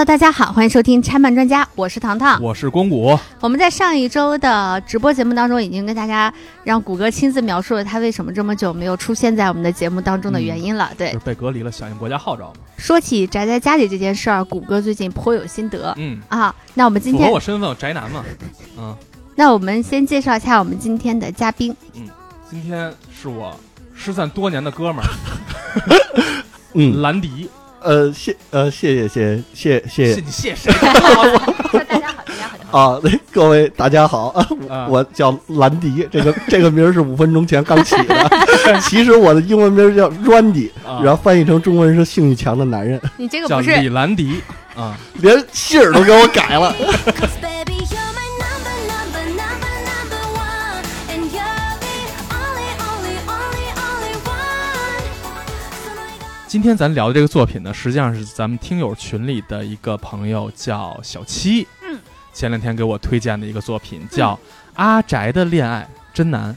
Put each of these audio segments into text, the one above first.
Hello，大家好，欢迎收听拆漫专家，我是糖糖。我是公谷，我们在上一周的直播节目当中，已经跟大家让谷歌亲自描述了他为什么这么久没有出现在我们的节目当中的原因了。对就是，被隔离了，响应国家号召嘛。说起宅在家里这件事儿，谷歌最近颇有心得嗯，啊。那我们今符合天，我身份，宅男嘛。嗯，那我们先介绍一下我们今天的嘉宾。嗯今天是我失散多年的哥们儿 嗯，兰迪，呃，谢呃，谢谢谢谢。谢谢谢你谢谁？说 大家好，大家好。啊，那各位大家好，啊。啊我叫兰迪，这个 这个名儿是五分钟前刚起的，其实我的英文名儿叫 Randy，啊。然后翻译成中文是性欲强的男人，你这个叫不是李兰迪啊，连姓儿都给我改了。今天咱聊的这个作品呢，实际上是咱们听友群里的一个朋友叫小七，嗯，前两天给我推荐的一个作品叫《阿宅的恋爱真难》，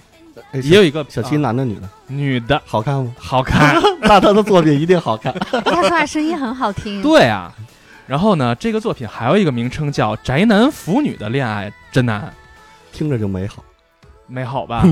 哎也有一个小七啊男的女的，女的好看吗？好看，那他的作品一定好看。他说话声音很好听。对啊。然后呢，这个作品还有一个名称叫《宅男腐女的恋爱真难》，听着就美好。美好吧？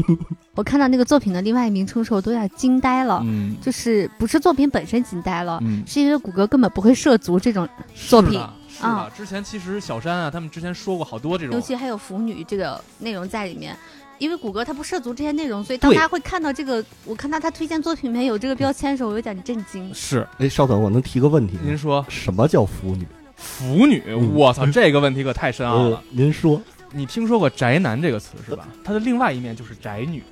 我看到那个作品的另外一名称的时候，我都有点惊呆了。嗯就是不是作品本身惊呆了，嗯，是因为谷歌根本不会涉足这种作品是的，是的啊。之前其实小山啊，他们之前说过好多这种，尤其还有腐女这个内容在里面。因为谷歌它不涉足这些内容，所以当对大家会看到这个，我看到他推荐作品里面有这个标签的时候，我有点震惊。是哎，稍等，我能提个问题吗？您说什么叫腐女？腐女，嗯我操，这个问题可太深奥呃了。，您说你听说过宅男这个词是吧？它的另外一面就是宅女，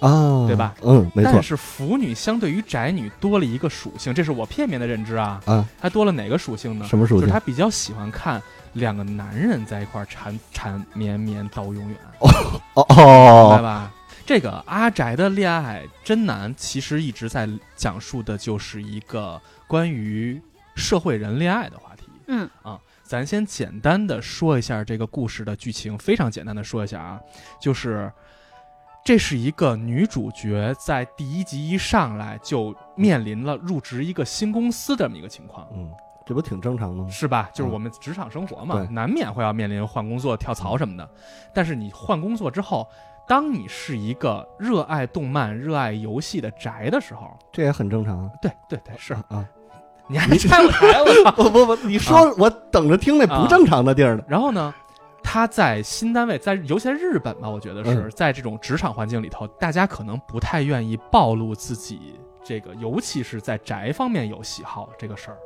啊，对吧？嗯，没错但。是腐女相对于宅女多了一个属性，这是我片面的认知啊。啊，它多了哪个属性呢？什么属性就是她？比较喜欢看两个男人在一块儿缠缠绵绵到永远。哦哦明白哦，吧？这个阿宅的恋爱真难，其实一直在讲述的就是一个关于社会人恋爱的话题。嗯啊，咱先简单的说一下这个故事的剧情，非常简单的说一下啊，就是这是一个女主角在第一集一上来就面临了入职一个新公司的这么一个情况。嗯，这不挺正常的吗？是吧？就是嗯我们职场生活嘛，对难免会要面临换工作、跳槽什么的。但是你换工作之后，当你是一个热爱动漫、热爱游戏的宅的时候，这也很正常啊。对对对，是啊，你还拆我台，我操！不不不，你说我等着听那不正常的地儿呢。然后呢，他在新单位，在尤其在日本吧，我觉得是、嗯在这种职场环境里头，大家可能不太愿意暴露自己这个，尤其是在宅方面有喜好这个事儿。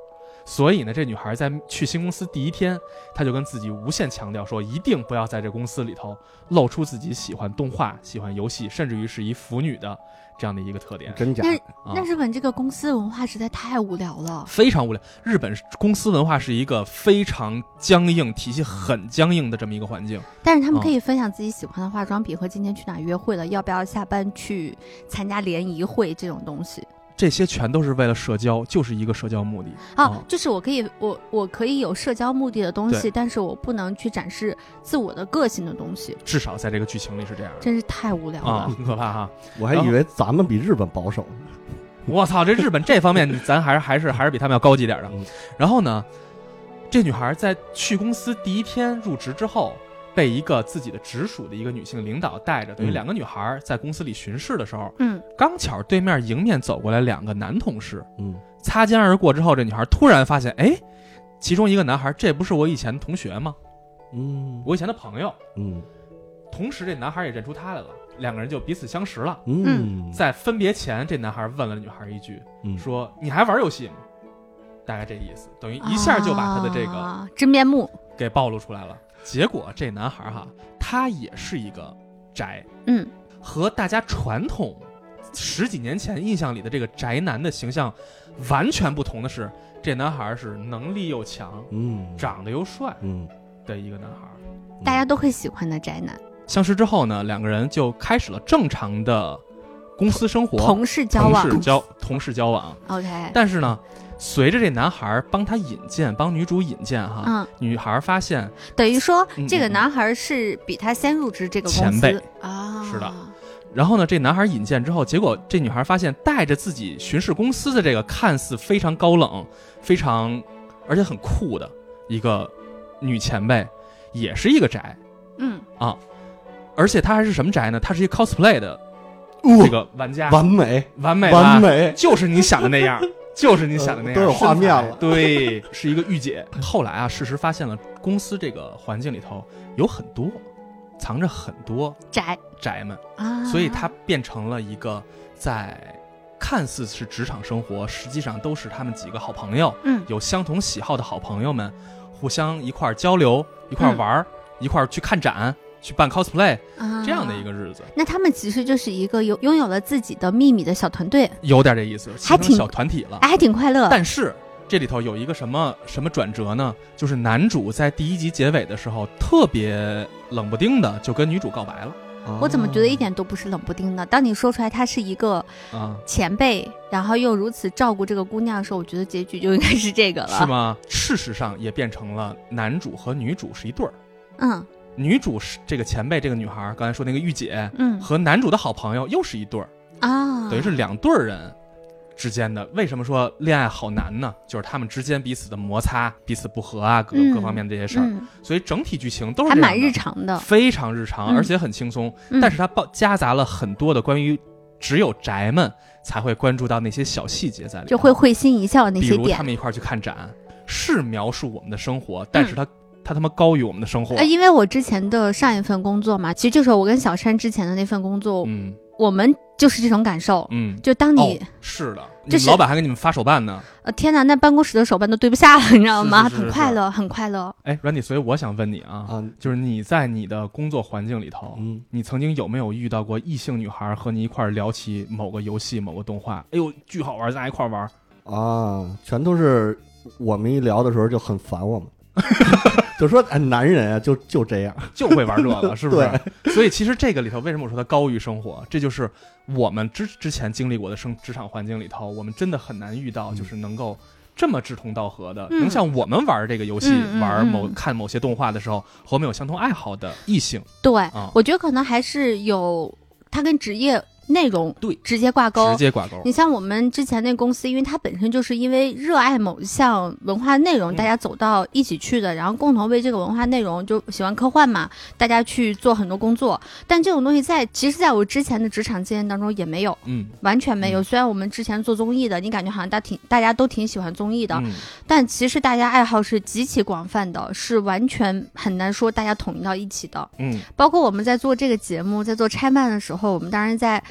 所以呢，这女孩在去新公司第一天，她就跟自己无限强调说，一定不要在这公司里头露出自己喜欢动画、喜欢游戏，甚至于是一腐女的这样的一个特点。真假？那啊那日本这个公司文化实在太无聊了。非常无聊。日本公司文化是一个非常僵硬、体系很僵硬的这么一个环境。但是他们哦可以分享自己喜欢的化妆品和今天去哪约会了，要不要下班去参加联谊会这种东西。这些全都是为了社交，就是一个社交目的。啊哦，就是我可以，我我可以有社交目的的东西，但是我不能去展示自我的个性的东西，至少在这个剧情里是这样的真是太无聊了。啊，很可怕哈！我还以为咱们比日本保守呢。我操，这日本 这方面咱还是还是还是比他们要高级点的嗯。然后呢，这女孩在去公司第一天入职之后，被一个自己的直属的一个女性领导带着，等于嗯两个女孩在公司里巡视的时候，嗯，刚巧对面迎面走过来两个男同事，嗯，擦肩而过之后，这女孩突然发现，哎，其中一个男孩，这不是我以前的同学吗？嗯我以前的朋友。嗯同时，这男孩也认出她来了，两个人就彼此相识了。嗯，在分别前，这男孩问了女孩一句，嗯说：“你还玩游戏吗？”大概这意思，等于一下就把他的这个啊真面目。给暴露出来了。结果这男孩哈，他也是一个宅，嗯，和大家传统十几年前印象里的这个宅男的形象完全不同的是，这男孩是能力又强，嗯。长得又帅嗯，的一个男孩。大家都会喜欢的宅男，相识之后呢，两个人就开始了正常的公司生活，同事交往同事交同事交往。，OK，但是呢，随着这男孩帮他引荐，帮女主引荐哈，嗯，女孩发现等于说嗯这个嗯男孩是比他先入职这个公前辈。司。啊，是的。然后呢，这男孩引荐之后，结果这女孩发现带着自己巡视公司的这个看似非常高冷、非常而且很酷的一个女前辈，也是一个宅，嗯。啊，而且她还是什么宅呢？她是一个 cosplay 的哦。这个玩家，完美。完美吧？完，美，就是你想的那样，就是你想的那样，都有画面了。对，是一个御姐。后来啊，事实发现了，公司这个环境里头有很多藏着很多宅。宅们，啊，所以它变成了一个在看似是职场生活，实际上都是他们几个好朋友，嗯。有相同喜好的好朋友们，互相一块儿交流，一块儿玩儿，一块儿去看展，去办 cosplay 啊这样的一个日子，那他们其实就是一个有拥有了自己的秘密的小团队，有点这意思，还挺小团体了。哎，还挺快乐。但是这里头有一个什么什么转折呢？就是男主在第一集结尾的时候，特别冷不丁的就跟女主告白了我怎么觉得一点都不是冷不丁的？当你说出来他是一个啊，前辈，然后又如此照顾这个姑娘的时候，我觉得结局就应该是这个了。是？吗？事实上也变成了男主和女主是一对儿，嗯女主是这个前辈这个女孩儿，刚才说那个御姐嗯和男主的好朋友又是一对儿，啊，等于是两对儿人。之间的为什么说恋爱好难呢？就是他们之间彼此的摩擦、彼此不和啊，各、嗯各方面的这些事儿，嗯，所以整体剧情都是还蛮日常的。非常日常，嗯而且很轻松。嗯但是它包夹杂了很多的关于只有宅们才会关注到那些小细节在里面，就会会心一笑那些点比如他。们一块儿去看展，是描述我们的生活，但是它、它他妈高于我们的生活。嗯呃，因为我之前的上一份工作嘛，其实就是我跟小山之前的那份工作，嗯我们就是这种感受。嗯，就当你、哦，是的，你们就是老板还给你们发手办呢。呃天哪，那办公室的手办都堆不下了，你知道吗？是是是很快乐，很快乐。哎，Randy，所以我想问你啊，啊，就是你在你的工作环境里头，嗯，你曾经有没有遇到过异性女孩和你一块儿聊起某个游戏、某个动画？哎呦，巨好玩，咱俩一块儿玩。啊，全都是我们一聊的时候就很烦我们，就说哎，男人啊，就就这样，就会玩这个，是不是？所以其实这个里头，为什么我说它高于生活？这就是我们之之前经历过的生职场环境里头，我们真的很难遇到，嗯就是能够这么志同道合的，嗯。能像我们玩这个游戏、玩某嗯。看某些动画的时候，和我们有相同爱好的异性，对，啊。我觉得可能还是有他跟职业内容对直接挂钩直。接挂钩你。像我们之前那公司，因为它本身就是因为热爱某一项文化内容，嗯大家走到一起去的，然后共同为这个文化内容就喜欢科幻嘛，大家去做很多工作。但这种东西在其实在我之前的职场经验当中也没有，嗯，完全没有。嗯虽然我们之前做综艺的，你感觉好像大挺大家都挺喜欢综艺的，嗯但其实大家爱好是极其广泛的，是完全很难说大家统一到一起的。嗯包括我们在做这个节目，在做拆漫的时候，我们当然在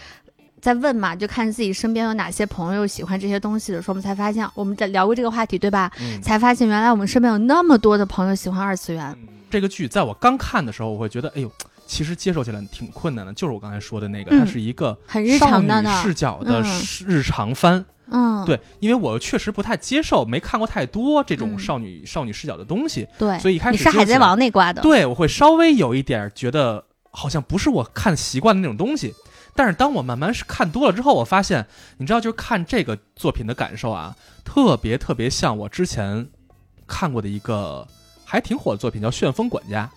在问嘛，就看自己身边有哪些朋友喜欢这些东西的时候，我们才发现我们在聊过这个话题，对吧？嗯。才发现原来我们身边有那么多的朋友喜欢二次元。这个剧在我刚看的时候，我会觉得，哎呦，其实接受起来挺困难的。就是我刚才说的那个，嗯它是一个很日常的视角的嗯日常番。嗯，对，因为我确实不太接受，没看过太多这种嗯少女、少女视角的东西，对，所以一开始你是海贼王那挂的，对我会稍微有一点觉得好像不是我看习惯的那种东西。但是当我慢慢是看多了之后，我发现，你知道，就是看这个作品的感受啊，特别特别像我之前看过的一个还挺火的作品，叫《旋风管家》。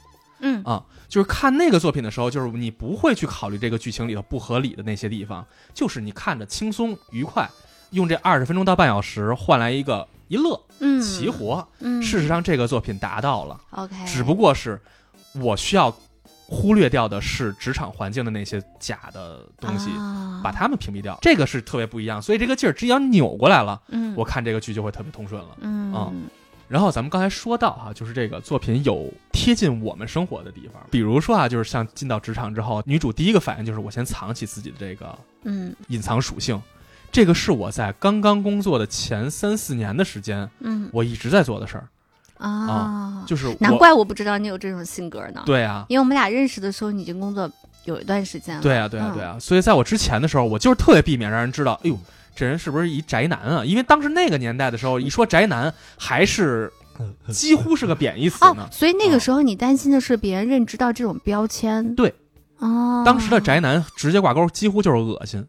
嗯啊，就是看那个作品的时候，就是你不会去考虑这个剧情里头不合理的那些地方，就是你看着轻松愉快，用这二十分钟到半小时换来一个一乐嗯，齐活。嗯，事实上，这个作品达到了，OK，只不过是我需要忽略掉的是职场环境的那些假的东西。啊把它们屏蔽掉，这个是特别不一样，所以这个劲儿只要扭过来了，嗯，我看这个剧就会特别通顺了。嗯啊然后咱们刚才说到哈、就是这个作品有贴近我们生活的地方，比如说啊，就是像进到职场之后，女主第一个反应就是我先藏起自己的这个嗯隐藏属性，这个是我在刚刚工作的前三四年的时间，嗯我一直在做的事儿，啊，就是难怪我不知道你有这种性格呢。对啊。因为我们俩认识的时候，你已经工作有一段时间了。对啊，对啊，嗯对啊，所以在我之前的时候，我就是特别避免让人知道，哎呦，这人是不是一宅男啊？因为当时那个年代的时候，一说宅男，还是几乎是个贬义词哦呢，。所以那个时候你担心的是别人认知到这种标签。对。哦，当时的宅男直接挂钩，几乎就是恶心。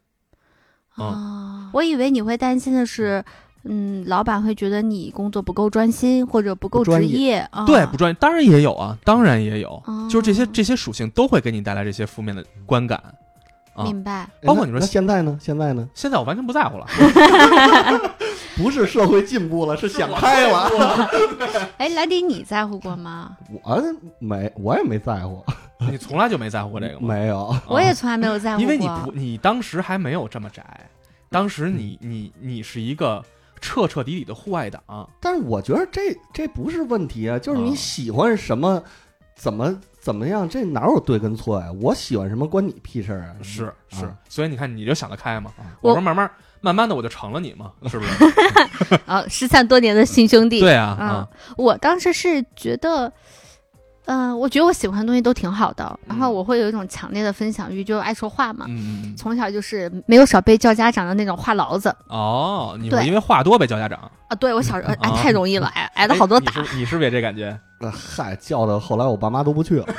哦，我以为你会担心的是，嗯，老板会觉得你工作不够专心或者不够专职业。啊对，不专业，当然也有啊，当然也有，哦就是这些这些属性都会给你带来这些负面的观感啊。明白。包括你说现在呢？现在呢？现在我完全不在乎了，不是社会进步了，是想开了。哎，莱迪，你在乎过吗？我没，我也没在乎，你从来就没在乎过这个吗？没有。我也从来没有在乎过。因为你不，你当时还没有这么宅，当时你你你是一个彻彻底底的户外党，但是我觉得这这不是问题啊，就是你啊喜欢什么，怎么怎么样，这哪有对跟错呀？我喜欢什么关你屁事儿啊？是啊是，所以你看你就想得开嘛。啊我我说慢慢慢慢的我就成了你嘛，是不是？啊，失散多年的新兄弟。对啊嗯啊，我当时是觉得，嗯、我觉得我喜欢的东西都挺好的，然后嗯我会有一种强烈的分享欲，就爱说话嘛。从小就是没有少被叫家长的那种话痨子哦，你对会因为话多被叫家长，啊！对我小时候挨啊 太容易了，挨挨了好多打。哎你是你是不是也这感觉？呃嗨，叫的后来我爸妈都不去了。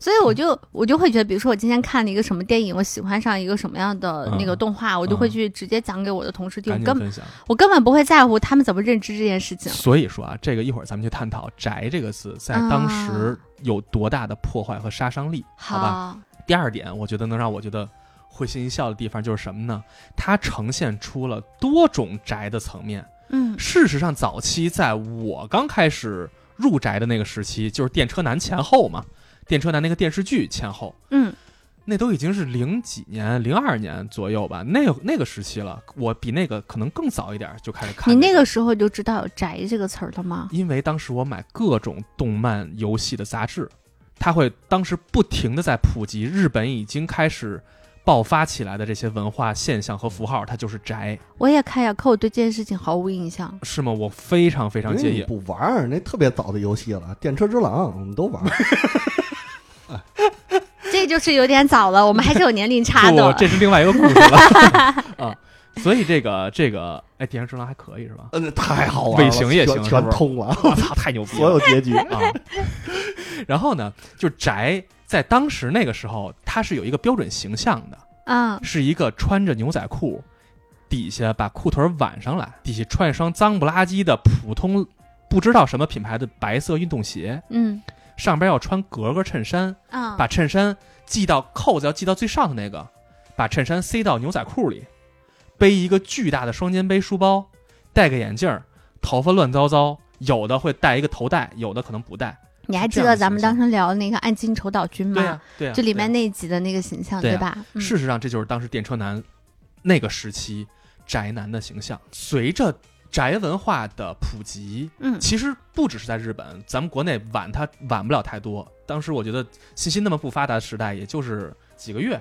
所以我就我就会觉得，比如说我今天看了一个什么电影，我喜欢上一个什么样的那个嗯动画，我就会嗯去直接讲给我的同事听，我根本。我根本不会在乎他们怎么认知这件事情。所以说啊，这个一会儿咱们去探讨“宅”这个字在当时有多大的破坏和杀伤力，好吧？好，第二点，我觉得能让我觉得会心一笑的地方就是什么呢？它呈现出了多种宅的层面。嗯事实上，早期在我刚开始入宅的那个时期，就是电车男前后嘛，电车男那个电视剧前后，嗯，那都已经是零几年、零二年左右吧，那那个时期了。我比那个可能更早一点就开始看、你那个，时候就知道有“宅”这个词儿了吗？因为当时我买各种动漫、游戏的杂志，它会当时不停的在普及日本已经开始爆发起来的这些文化现象和符号，它就是宅，我也看呀，可我对这件事情毫无印象。是吗？我非常非常介意。不玩儿，那特别早的游戏了，《电车之狼》我们都玩 就是有点早了，我们还是有年龄差不，的。这是另外一个故事了 啊。所以这个这个，哎，电视之狼还可以是吧？嗯，太好玩了，尾行也行全通了，我操，太牛逼了！所有结局。啊。然后呢，就宅在当时那个时候，它是有一个标准形象的，嗯是一个穿着牛仔裤，底下把裤腿挽上来，底下穿一双脏不拉几的普通不知道什么品牌的白色运动鞋，嗯上边要穿格格衬衫，啊，把衬衫系到扣子要系到最上的那个，把衬衫塞到牛仔裤里，背一个巨大的双肩背书包，戴个眼镜儿，头发乱糟糟，有的会戴一个头带，有的可能不戴。你还记得咱们当时聊的那个《暗金丑岛君》吗？对就里面那一集的那个形象，对啊吧？嗯事实上，这就是当时电车男那个时期宅男的形象。随着宅文化的普及，嗯其实不只是在日本，咱们国内晚它晚不了太多。当时我觉得信息那么不发达的时代，也就是几个月，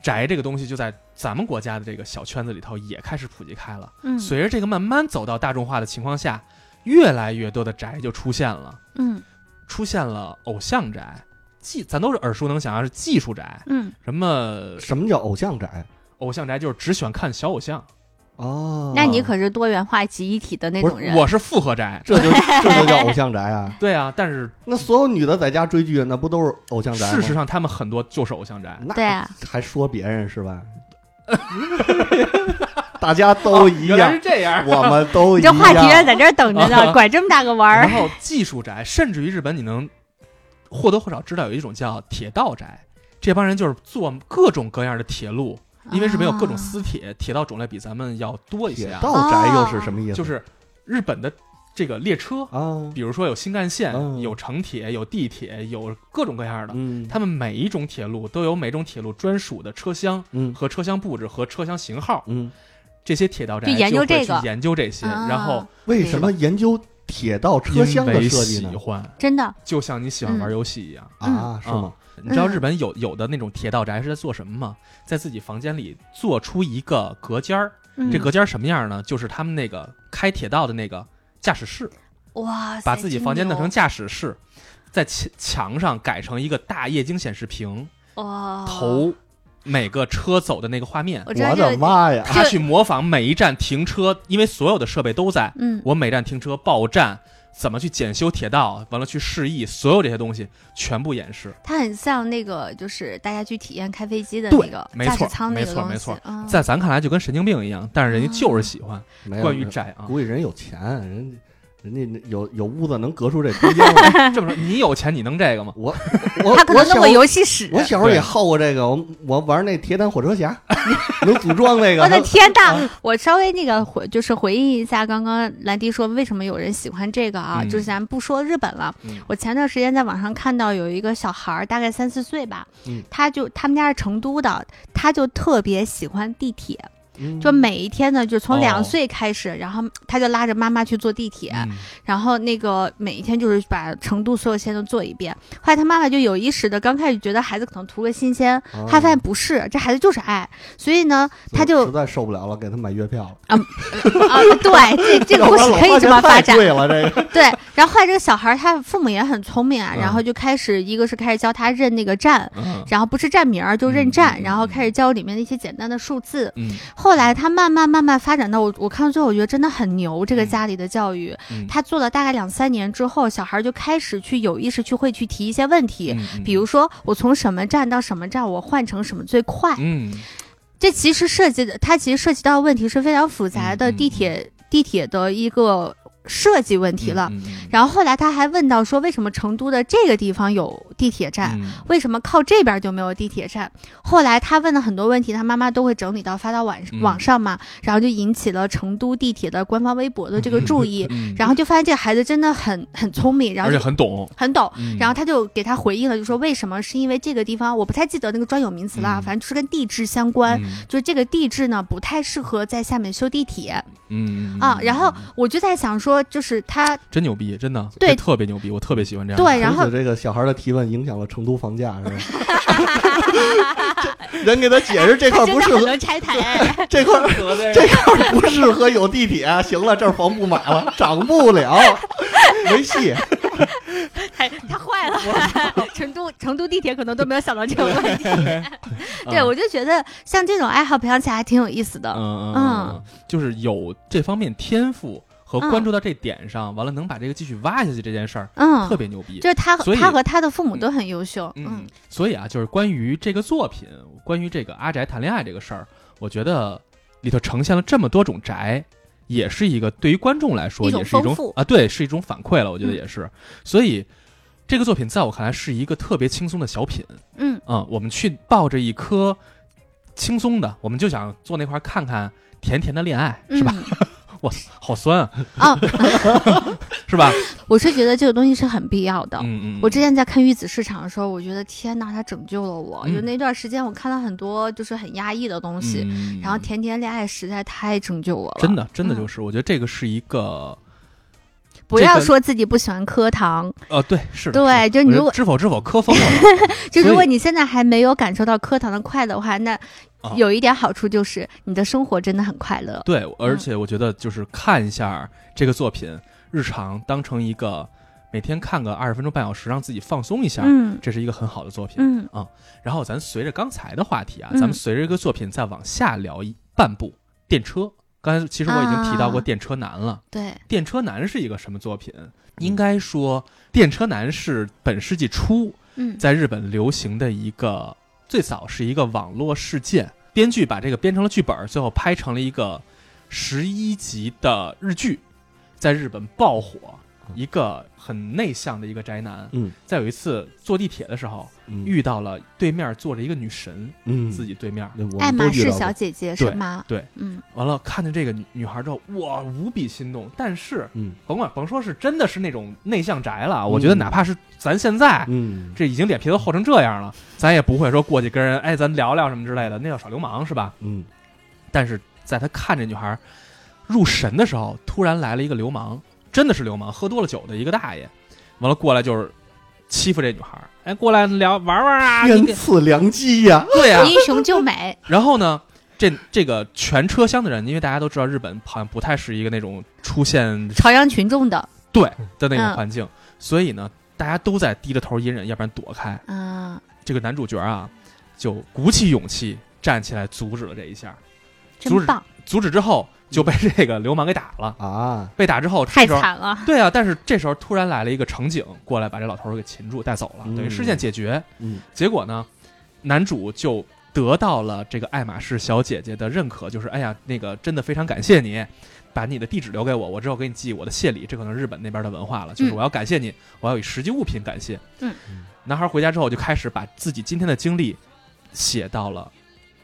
宅这个东西就在咱们国家的这个小圈子里头也开始普及开了。嗯。随着这个慢慢走到大众化的情况下，越来越多的宅就出现了，嗯。出现了偶像宅，技咱都是耳熟能详，是技术宅，嗯。什么什么叫偶像宅？偶像宅就是只喜欢看小偶像，哦，那你可是多元化集一体的那种人。我是复合宅。这就这就叫偶像宅啊？对啊，但是那所有女的在家追剧，那不都是偶像宅？事实上他们很多就是偶像宅。那对啊，还说别人是吧？大家都一样哦原来是，这样。我们都一样。这话题人在这儿等着呢，拐这么大个弯儿。然后技术宅，甚至于日本你能或多或少知道有一种叫铁道宅，这帮人就是做各种各样的铁路，因为日本有各种私铁，铁道种类比咱们要多一些啊。铁道宅又是什么意思？就是日本的这个列车，啊，比如说有新干线、嗯有城铁、有地铁，有各种各样的。嗯，他们每一种铁路都有每种铁路专属的车厢嗯和车厢布置和车厢型号，嗯，这些铁道宅就研究会这个去研究这些，啊然后为什么研究铁道车厢的因为设计呢喜？欢，真的，就像你喜欢玩游戏一样。啊，是吗？你知道嗯日本有有的那种铁道宅是在做什么吗？在自己房间里做出一个隔间儿，嗯这隔间儿什么样呢？就是他们那个开铁道的那个驾驶室，哇，把自己房间弄成驾驶室，在墙墙上改成一个大液晶显示屏，哇，投每个车走的那个画面。我的妈呀！他去模仿每一站停车，因为所有的设备都在，嗯，我每站停车报站，怎么去检修铁道，完了去示意，所有这些东西全部演示。它很像那个，就是大家去体验开飞机的那个没错驾驶舱那没个东西错没错，嗯在咱看来就跟神经病一样，但是人家就是喜欢。关于宅啊，估计人有钱，人人家有有屋子能隔出这空间来。这么说，你有钱你能这个吗？我 我他可我小能弄个游戏室。我小时候也对好过这个，我我玩那铁胆火车侠，能组装那个。我的天呐！我稍微那个回就是回忆一下，刚刚兰迪说为什么有人喜欢这个啊？嗯就是咱不说日本了，嗯我前段时间在网上看到有一个小孩儿，大概三四岁吧，嗯他就他们家是成都的，他就特别喜欢地铁，嗯就每一天呢，就从哦两岁开始，然后他就拉着妈妈去坐地铁，嗯然后那个每一天就是把成都所有线都做一遍。后来他妈妈就有意识的，刚开始觉得孩子可能图个新鲜，哦后来发现不是，这孩子就是爱，所以呢，他就实在受不了了，给他买月票了。啊，对，这 这个故事可以这么发展。太贵了，这个 对，然后后来这个小孩他父母也很聪明啊，嗯然后就开始一个是开始教他认那个站。嗯然后不是站名儿就认站，然后开始教里面的一些简单的数字。嗯后来他慢慢慢慢发展到我，我看到最后我觉得真的很牛，这个嗯家里的教育。嗯，他做了大概两三年之后，小孩就开始去有意识去会去提一些问题，嗯比如说我从什么站到什么站，我换成什么最快。嗯这其实涉及的，它其实涉及到的问题是非常复杂的，地铁地铁的一个设计问题了。然后后来他还问到说，为什么成都的这个地方有地铁站？嗯为什么靠这边就没有地铁站？后来他问了很多问题，他妈妈都会整理到发到网、嗯网上嘛，然后就引起了成都地铁的官方微博的这个注意，嗯然后就发现这个孩子真的很很聪明，然后而且很懂，很懂。嗯然后他就给他回应了，就说为什么？是因为这个地方我不太记得那个专有名词了，嗯反正就是跟地质相关。嗯就是这个地质呢，不太适合在下面修地铁嗯啊。然后我就在想说，就是他真牛逼，真的对特别牛逼，我特别喜欢这样。对，然后这个小孩的提问影响了成都房价，是吧？人给他解释这块不适合，拆台。这块儿 这块不适合有地铁。行了，这儿房不买了，涨不了，没戏。太太坏了，成都成都地铁可能都没有想到这个问题。对，我就觉得像这种爱好培养起来还挺有意思的。嗯嗯，就是有这方面天赋和关注到这点上，完了能把这个继续挖下去这件事儿，嗯，特别牛逼。就是他和他和他的父母都很优秀。嗯嗯，所以啊，就是关于这个作品，关于这个阿宅谈恋爱这个事儿，我觉得里头呈现了这么多种宅，也是一个对于观众来说也是一种啊，对，是一种反馈了，我觉得嗯也是。所以这个作品在我看来是一个特别轻松的小品嗯啊、我们去抱着一颗轻松的，我们就想坐那块儿看看甜甜的恋爱，是吧？嗯好酸啊，啊，是吧？我是觉得这个东西是很必要的。嗯嗯，我之前在看玉子市场的时候，我觉得天呐，它拯救了我。嗯就那段时间，我看到很多就是很压抑的东西，嗯然后甜甜恋爱实在太拯救我了。真的真的嗯就是，我觉得这个是一个不要说自己不喜欢磕糖，呃，对，是的，对就你如果知否知否磕疯了，就如果你现在还没有感受到磕糖的快乐的话，那啊有一点好处就是你的生活真的很快乐。对，嗯而且我觉得就是看一下这个作品，日常当成一个每天看个二十分钟半小时，让自己放松一下，嗯这是一个很好的作品。嗯然后咱随着刚才的话题啊，嗯咱们随着这个作品再往下聊一半部电车。刚才其实我已经提到过啊《电车男》了，对，电车男》是一个什么作品？应该说，《电车男》是本世纪初嗯。在日本流行的一个，最早是一个网络事件，编剧把这个编成了剧本，最后拍成了一个十一集的日剧，在日本爆火。一个很内向的一个宅男，嗯。在有一次坐地铁的时候，嗯。遇到了对面坐着一个女神，嗯，自己对面，爱马仕小姐姐是吗？对。嗯。完了看见这个女女孩之后，哇，无比心动。但是嗯。甭管甭说是真的是那种内向宅了，我觉得哪怕是咱现在嗯，这已经脸皮都厚成这样了，咱也不会说过去跟人哎咱聊聊什么之类的，那叫耍流氓是吧？嗯。但是在他看着女孩入神的时候，突然来了一个流氓，真的是流氓，喝多了酒的一个大爷，完了过来就是欺负这女孩，哎，过来聊玩玩啊，你天赐良机呀！对呀、英雄救美，然后呢，这这个全车厢的人，因为大家都知道日本好像不太是一个那种出现朝阳群众的。对的那种嗯环境，所以呢，大家都在低着头隐忍，要不然躲开。啊，这个男主角啊，就鼓起勇气站起来阻止了这一下。阻止真棒，阻止之后就被这个流氓给打了。啊，被打之后，太惨了。对啊，但是这时候突然来了一个乘警过来，把这老头儿给擒住带走了，嗯等于事件解决。嗯结果呢，男主就得到了这个爱马仕小姐姐的认可，就是哎呀，那个真的非常感谢你，把你的地址留给我，我之后给你寄我的谢礼。这可能日本那边的文化了，就是嗯我要感谢你，我要以实际物品感谢。嗯，男孩回家之后就开始把自己今天的经历写到了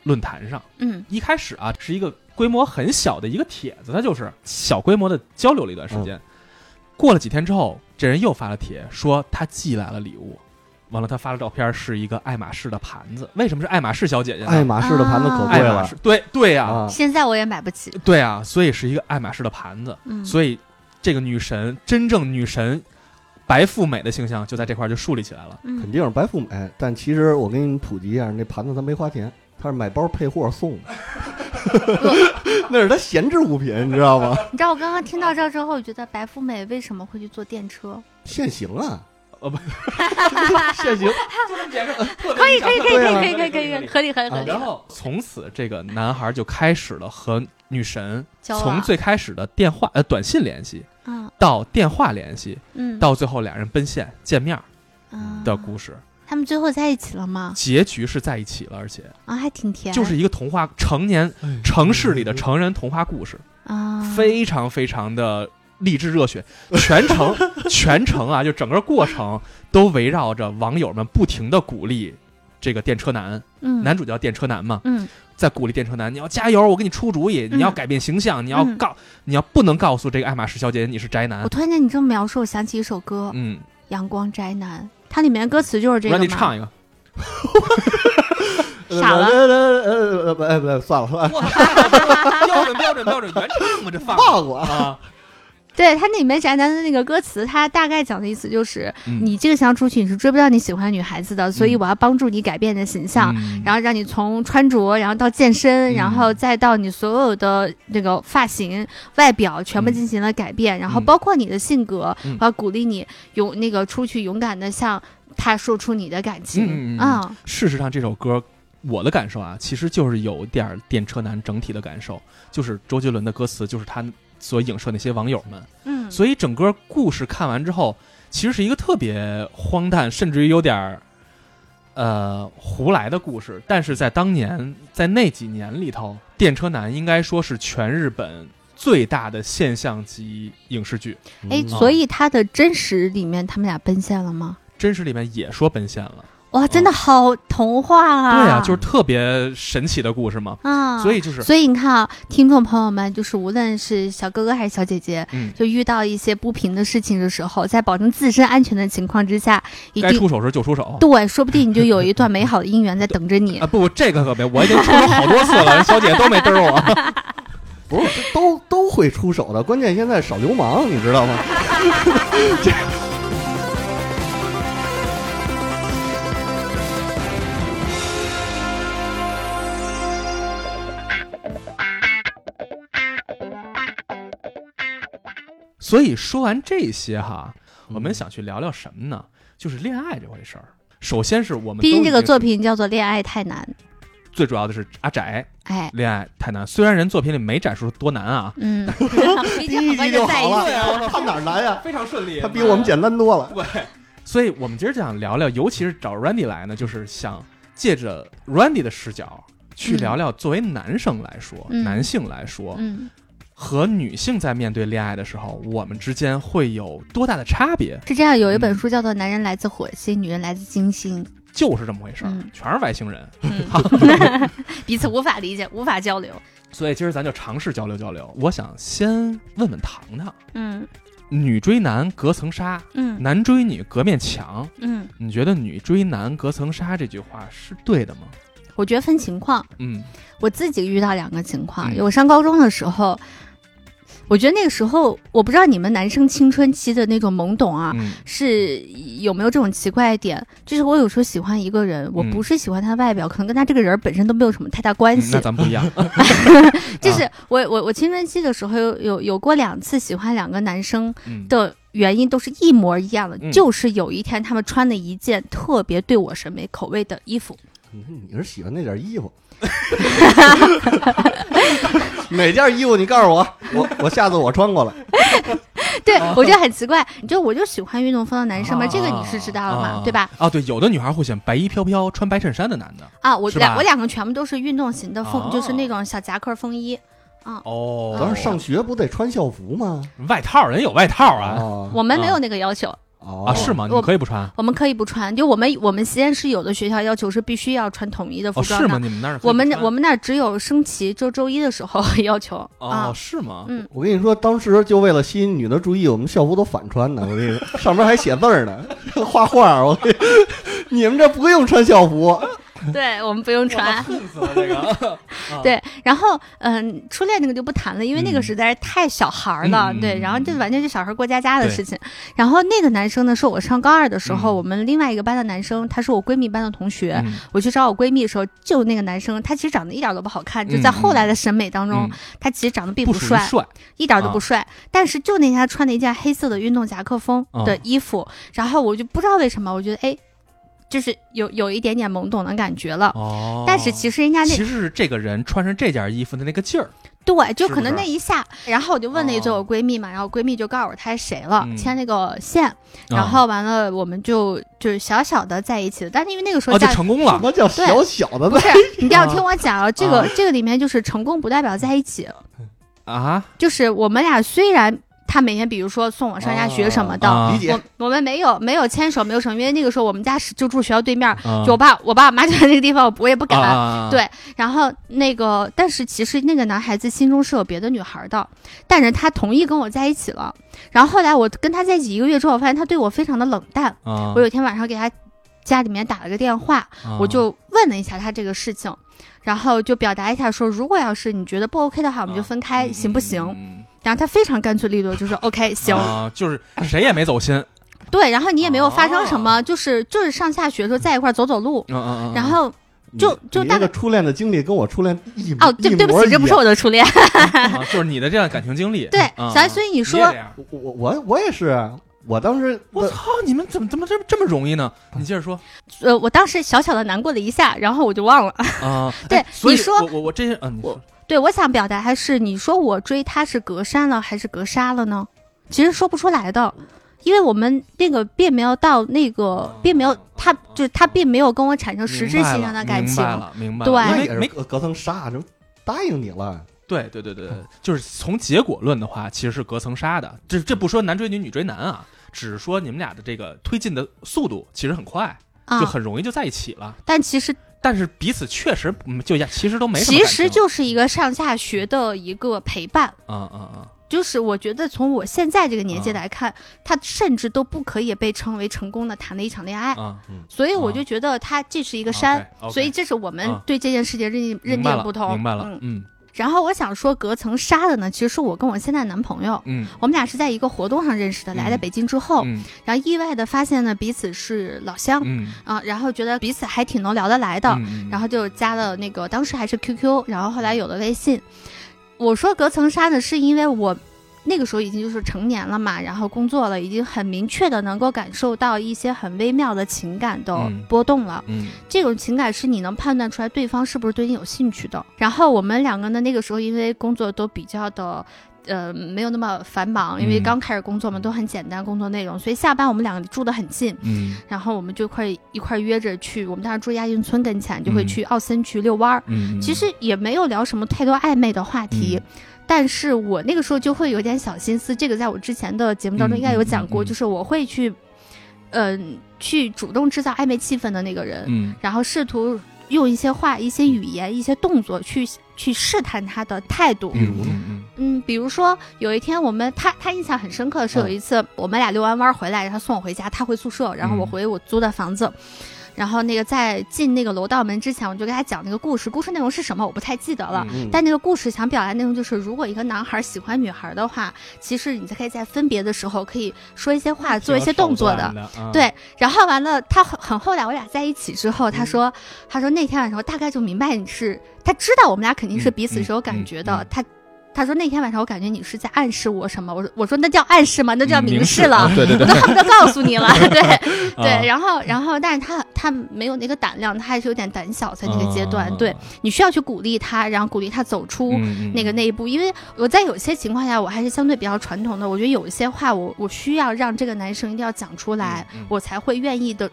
论坛上。嗯一开始啊，是一个规模很小的一个帖子，他就是小规模的交流了一段时间。过了几天之后，这人又发了帖说他寄来了礼物，完了他发了照片，是一个爱马仕的盘子。为什么是爱马仕小姐姐呢？爱马仕的盘子可贵了爱马仕，对对呀、啊！现在我也买不起。对啊，所以是一个爱马仕的盘子。嗯，所以这个女神真正女神白富美的形象就在这块儿就树立起来了。嗯肯定是白富美，但其实我给你普及一下，那盘子她没花钱，他是买包配货送的，那是他闲置物品，你知道吗？你知道我刚刚听到这之后，我觉得白富美为什么会去坐电车？限行啊，呃不，限行。就这么解释，可以，可以，可以，可以，可以，可以，可以，合理，合理，合理。然后从此，这个男孩就开始了和女神从最开始的电话呃短信联系，嗯到电话联系，嗯，到最后俩人奔现见面嗯的故事，他们最后在一起了吗？结局是在一起了，而且啊，还挺甜。就是一个童话成年城市里的成人童话故事，啊，非常非常的励志热血，全程 全程啊，就整个过程都围绕着网友们不停的鼓励这个电车男，嗯。男主叫电车男嘛，嗯。在鼓励电车男，你要加油，我给你出主意，嗯。你要改变形象，你要嗯。告，你要不能告诉这个爱马仕小姐姐你是宅男。我。突然间你这么描述，我想起一首歌《嗯，阳光宅男》，它里面歌词就是这个嘛。让你唱一个。傻了呃呃呃，哎不，算了算了，标准标准标准原唱嘛，这放放过啊。啊！对它里面宅男的那个歌词，他大概讲的意思就是，嗯你这个想出去你是追不到你喜欢的女孩子的，所以嗯我要帮助你改变你的形象。嗯然后让你从穿着，然后到健身，嗯然后再到你所有的那个发型、外表，全部嗯进行了改变，然后嗯包括你的性格，嗯我要鼓励你勇那个出去勇敢的向他说出你的感情。嗯事实上，这首歌我的感受啊，其实就是有点儿电车男整体的感受，就是周杰伦的歌词，就是他所影射那些网友们。嗯，所以整个故事看完之后，其实是一个特别荒诞，甚至于有点儿呃胡来的故事。但是在当年，在那几年里头，电车男应该说是全日本最大的现象级影视剧。哎，嗯所以他的真实里面他们俩奔现了吗？真实里面也说奔现了，哇，真的好童话啊！对啊，就是特别神奇的故事嘛。啊，所以就是，所以你看啊，听众朋友们，就是无论是小哥哥还是小姐姐，嗯，就遇到一些不平的事情的时候，在保证自身安全的情况之下，一定该出手时就出手。对，说不定你就有一段美好的姻缘在等着你啊。不，这个可别，我已经出手好多次了，人小姐都没嘚我。不是都都会出手的，关键现在少流氓，你知道吗？所以说完这些哈，我们嗯想去聊聊什么呢？就是恋爱这回事儿。首先是我们毕竟这个作品叫做《恋爱太难》，最主要的是阿宅哎，恋爱太难，虽然人作品里没展示多难啊，嗯，毕第一集就在一好起了，他哪儿难呀？非常顺利他比我们简单多了。对，所以我们今儿就想聊聊，尤其是找 Randy 来呢，就是想借着 Randy 的视角去嗯。聊聊，作为男生来说，嗯。男性来说，嗯，和女性在面对恋爱的时候，我们之间会有多大的差别？是这样，有一嗯本书叫做《男人来自火星，女人来自金星就是这么回事儿，嗯全是外星人。》，嗯，彼此无法理解，无法交流。所以今儿咱就尝试交流交流。我想先问问糖糖，嗯女追男隔层纱，嗯男追女隔面墙，嗯，你觉得女追男隔层纱这句话是对的吗？我觉得分情况。嗯我自己遇到两个情况，嗯我上高中的时候，我觉得那个时候，我不知道你们男生青春期的那种懵懂啊，嗯是有没有这种奇怪的点？就是我有时候喜欢一个人，我嗯不是喜欢他的外表，可能跟他这个人本身都没有什么太大关嗯系。那咱不一样。就是我我我青春期的时候有有有过两次喜欢两个男生嗯的原因都是一模一样的，嗯就是有一天他们穿了一件特别对我审美口味的衣服。你是喜欢那件衣服？哪件衣服？你告诉我，我我下次我穿过来。对我觉得很奇怪，就我就喜欢运动风的男生嘛，这个你是知道的嘛，啊对吧？？啊，对，有的女孩会选白衣飘飘、穿白衬衫的男的。啊，我两我两个全部都是运动型的风，哦就是那种小夹克风衣。哦咱上学不得穿校服吗？外套，人有外套啊啊我们没有那个要求，哦啊，是吗？你我可以不穿我们可以不穿。就我们我们实验室有的学校要求是必须要穿统一的服哦？装的，是吗？你们那儿我们穿我们那儿只有升旗周周一的时候 要求哦啊。是吗？嗯，我跟你说，当时就为了吸引女的注意，我们校服都反穿的。我跟你说，上面还写字儿呢，画画。我跟你你们这不用穿校服，对我们不用穿。恨死了这个。对，然后嗯，初恋那个就不谈了，因为那个嗯实在是太小孩儿了。对，嗯然后这完全是小孩儿过家家的事情。然后那个男生呢，是我上高二的时候，嗯我们另外一个班的男生，他是我闺蜜班的同学。嗯我去找我闺蜜的时候，就那个男生，他其实长得一点都不好看，就在后来的审美当中，嗯他其实长得并不帅，一点都啊不帅。但是就那天他穿了一件黑色的运动夹克风的啊衣服，然后我就不知道为什么，我觉得哎，就是有有一点点懵懂的感觉了。哦。但是其实人家那其实是这个人穿上这件衣服的那个劲儿，对，就可能那一下，然后我就问了一我闺蜜嘛，然后闺蜜就告诉我她是谁了，嗯牵那个线，然啊后完了我们就就是小小的在一起了，但是因为那个时候哦就家、成功了。什么叫小小的不是，你一定要听我讲啊，这个、啊这个里面就是成功不代表在一起，啊就是我们俩虽然他每天比如说送我上下学什么的。啊理解我我们没有没有牵手，没有什么，因为那个时候我们家是就住学校对面，啊就我爸我爸我妈就在那个地方，我我也不敢。啊对然后那个，但是其实那个男孩子心中是有别的女孩的，但是他同意跟我在一起了。然后后来我跟他在一起一个月之后，我发现他对我非常的冷淡。啊我有一天晚上给他家里面打了个电话，啊我就问了一下他这个事情，然后就表达一下说，如果要是你觉得不 OK 的话，我们就分开，嗯行不行？嗯然后他非常干脆利落，就说 OK 行。啊，就是谁也没走心。对，然后你也没有发生什哦么，就是就是上下学的时候在一块儿走走路，嗯嗯嗯。然后就就大概你那个初恋的经历跟我初恋一哦，对对不起，这不是我的初恋。啊就是你的这样感情经历。对啊所以所以你说我我我我也是，我当时我操，你们怎么怎么这么这么容易呢？你接着说呃，我当时小小的难过了一下，然后我就忘了。啊。对哎所以你说我我我这些啊，你说对，我想表达还是你说我追他是隔山了还是隔沙了呢？其实说不出来的，因为我们那个并没有到那个，并没有他就是他并没有跟我产生实质性上的感情明白。了，明白了，那也是因为没隔隔层纱，这答应你了。对对对对，对就是从结果论的话，其实是隔层纱的。这这不说男追女，女追男啊，只是说你们俩的这个推进的速度其实很快，就啊，很容易就在一起了。但其实但是彼此确实嗯就呀，其实都没什么其实就是一个上下学的一个陪伴。啊啊啊，就是我觉得从我现在这个年纪啊来看，他甚至都不可以被称为成功的谈了一场恋爱。啊，所以我啊就觉得他这是一个山所以这是我们啊对这件事情认定、认明白了定不同。明白了嗯，，嗯然后我想说，隔层纱的呢，其实是我跟我现在男朋友，嗯。我们俩是在一个活动上认识的，嗯来了北京之后，嗯。然后意外的发现呢彼此是老乡、嗯。啊，然后觉得彼此还挺能聊得来的，嗯，然后就加了那个当时还是 QQ，然后后来有了微信。我说隔层纱呢，是因为我那个时候已经就是成年了嘛，然后工作了，已经很明确的能够感受到一些很微妙的情感的嗯波动了。嗯这种情感是你能判断出来对方是不是对你有兴趣的。然后我们两个呢，那个时候因为工作都比较的。呃，没有那么繁忙，因为嗯刚开始工作嘛，都很简单工作内容，所以下班我们两个住得很近，嗯然后我们就一块一块约着去，我们当时住亚运村跟前，就会嗯去奥森去遛弯儿。嗯，其实也没有聊什么太多暧昧的话题，嗯但是我那个时候就会有点小心思，这个在我之前的节目当中应该有讲过，嗯嗯嗯嗯。就是我会去，嗯、去主动制造暧昧气氛的那个人，嗯。然后试图用一些话、一些语言、一些动作去去试探他的态度。比如呢嗯。比如说有一天我们他他印象很深刻的是有一次我们俩遛完弯儿回来，然后送我回家，他回宿舍，然后我嗯。回我租的房子。然后那个在进那个楼道门之前，我就给他讲那个故事，故事内容是什么我不太记得了。嗯但那个故事想表达内容就是，如果一个男孩喜欢女孩的话，其实你可以在分别的时候可以说一些话，做一些动作的。对，然后完了，他很很后来我俩在一起之后，嗯他说，他说那天晚上我大概就明白你是，他知道我们俩肯定是彼此是有感觉的，他他说那天晚上我感觉你是在暗示我什么？我说我说那叫暗示吗？那叫嗯明示了。啊对对对。我都，恨不得告诉你了，对啊。对，然后然后，但是他他没有那个胆量，他还是有点胆小，在那个阶段，啊。对你需要去鼓励他，然后鼓励他走出那个那一步，因为我在有些情况下，我还是相对比较传统的，我觉得有一些话我我需要让这个男生一定要讲出来，嗯嗯。我才会愿意的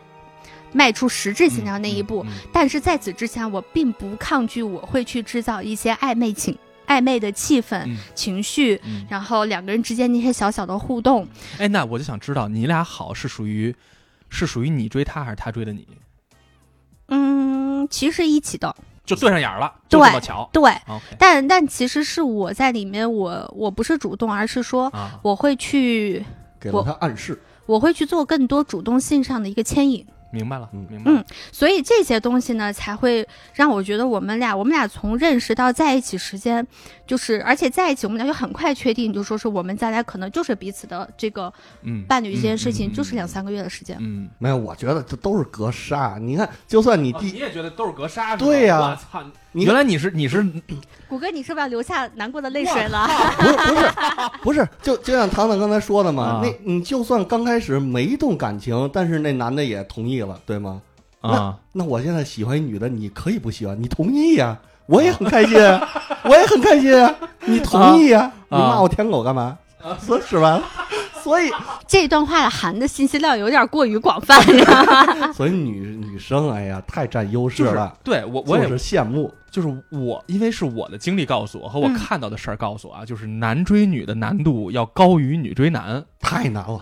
迈出实质性的那一步。嗯嗯嗯。但是在此之前，我并不抗拒，我会去制造一些暧昧情暧昧的气氛、嗯情绪，嗯然后两个人之间那些小小的互动。哎，那我就想知道，你俩好是属于是属于你追他还是他追的你？嗯，其实一起的，就对上眼儿了，就对这么巧。对。但但其实是我在里面，我我不是主动，而是说啊，我会去，给了他暗示。我会去做更多主动性上的一个牵引。明白了，嗯明白了。所以这些东西呢，才会让我觉得我们俩，我们俩从认识到在一起时间，就是而且在一起，我们俩就很快确定，就说是我们将来可能就是彼此的这个嗯，伴侣这件事情，嗯嗯就是两三个月的时间。嗯，没有，我觉得这都是格杀。你看，就算你哦第，你也觉得都是格杀？对呀我操！你原来你是你是谷歌，你是不是要流下难过的泪水了？不是不是 不是，就就像唐唐刚才说的嘛，啊那你就算刚开始没动感情，但是那男的也同意了，对吗？啊，那我现在喜欢一女的，你可以不喜欢，你同意呀、我也很开心啊，我也很开心啊，你同意呀、啊你骂我舔狗干嘛？所以是吧？所以这段话含的信息量有点过于广泛，你知道吗？所以女女生，哎呀，太占优势就是了，对我我也就是羡慕。就是我，因为是我的经历告诉我和我嗯看到的事儿告诉我啊，就是男追女的难度要高于女追男，太难了，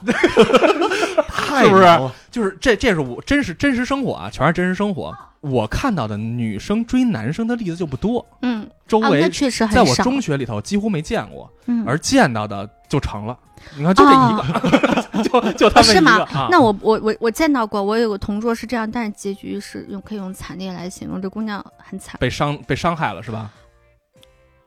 太是不是就是这这是我真实真实生活啊，全是真实生活。我看到的女生追男生的例子就不多，嗯，啊，周围那确实很在我少。中学里头几乎没见过，嗯，而见到的就成了。你看，就这一个，就就他是吗个啊。那我我我我见到过，我有个同桌是这样，但是结局是用可以用惨烈来形容，这姑娘很惨。被伤被伤害了是吧？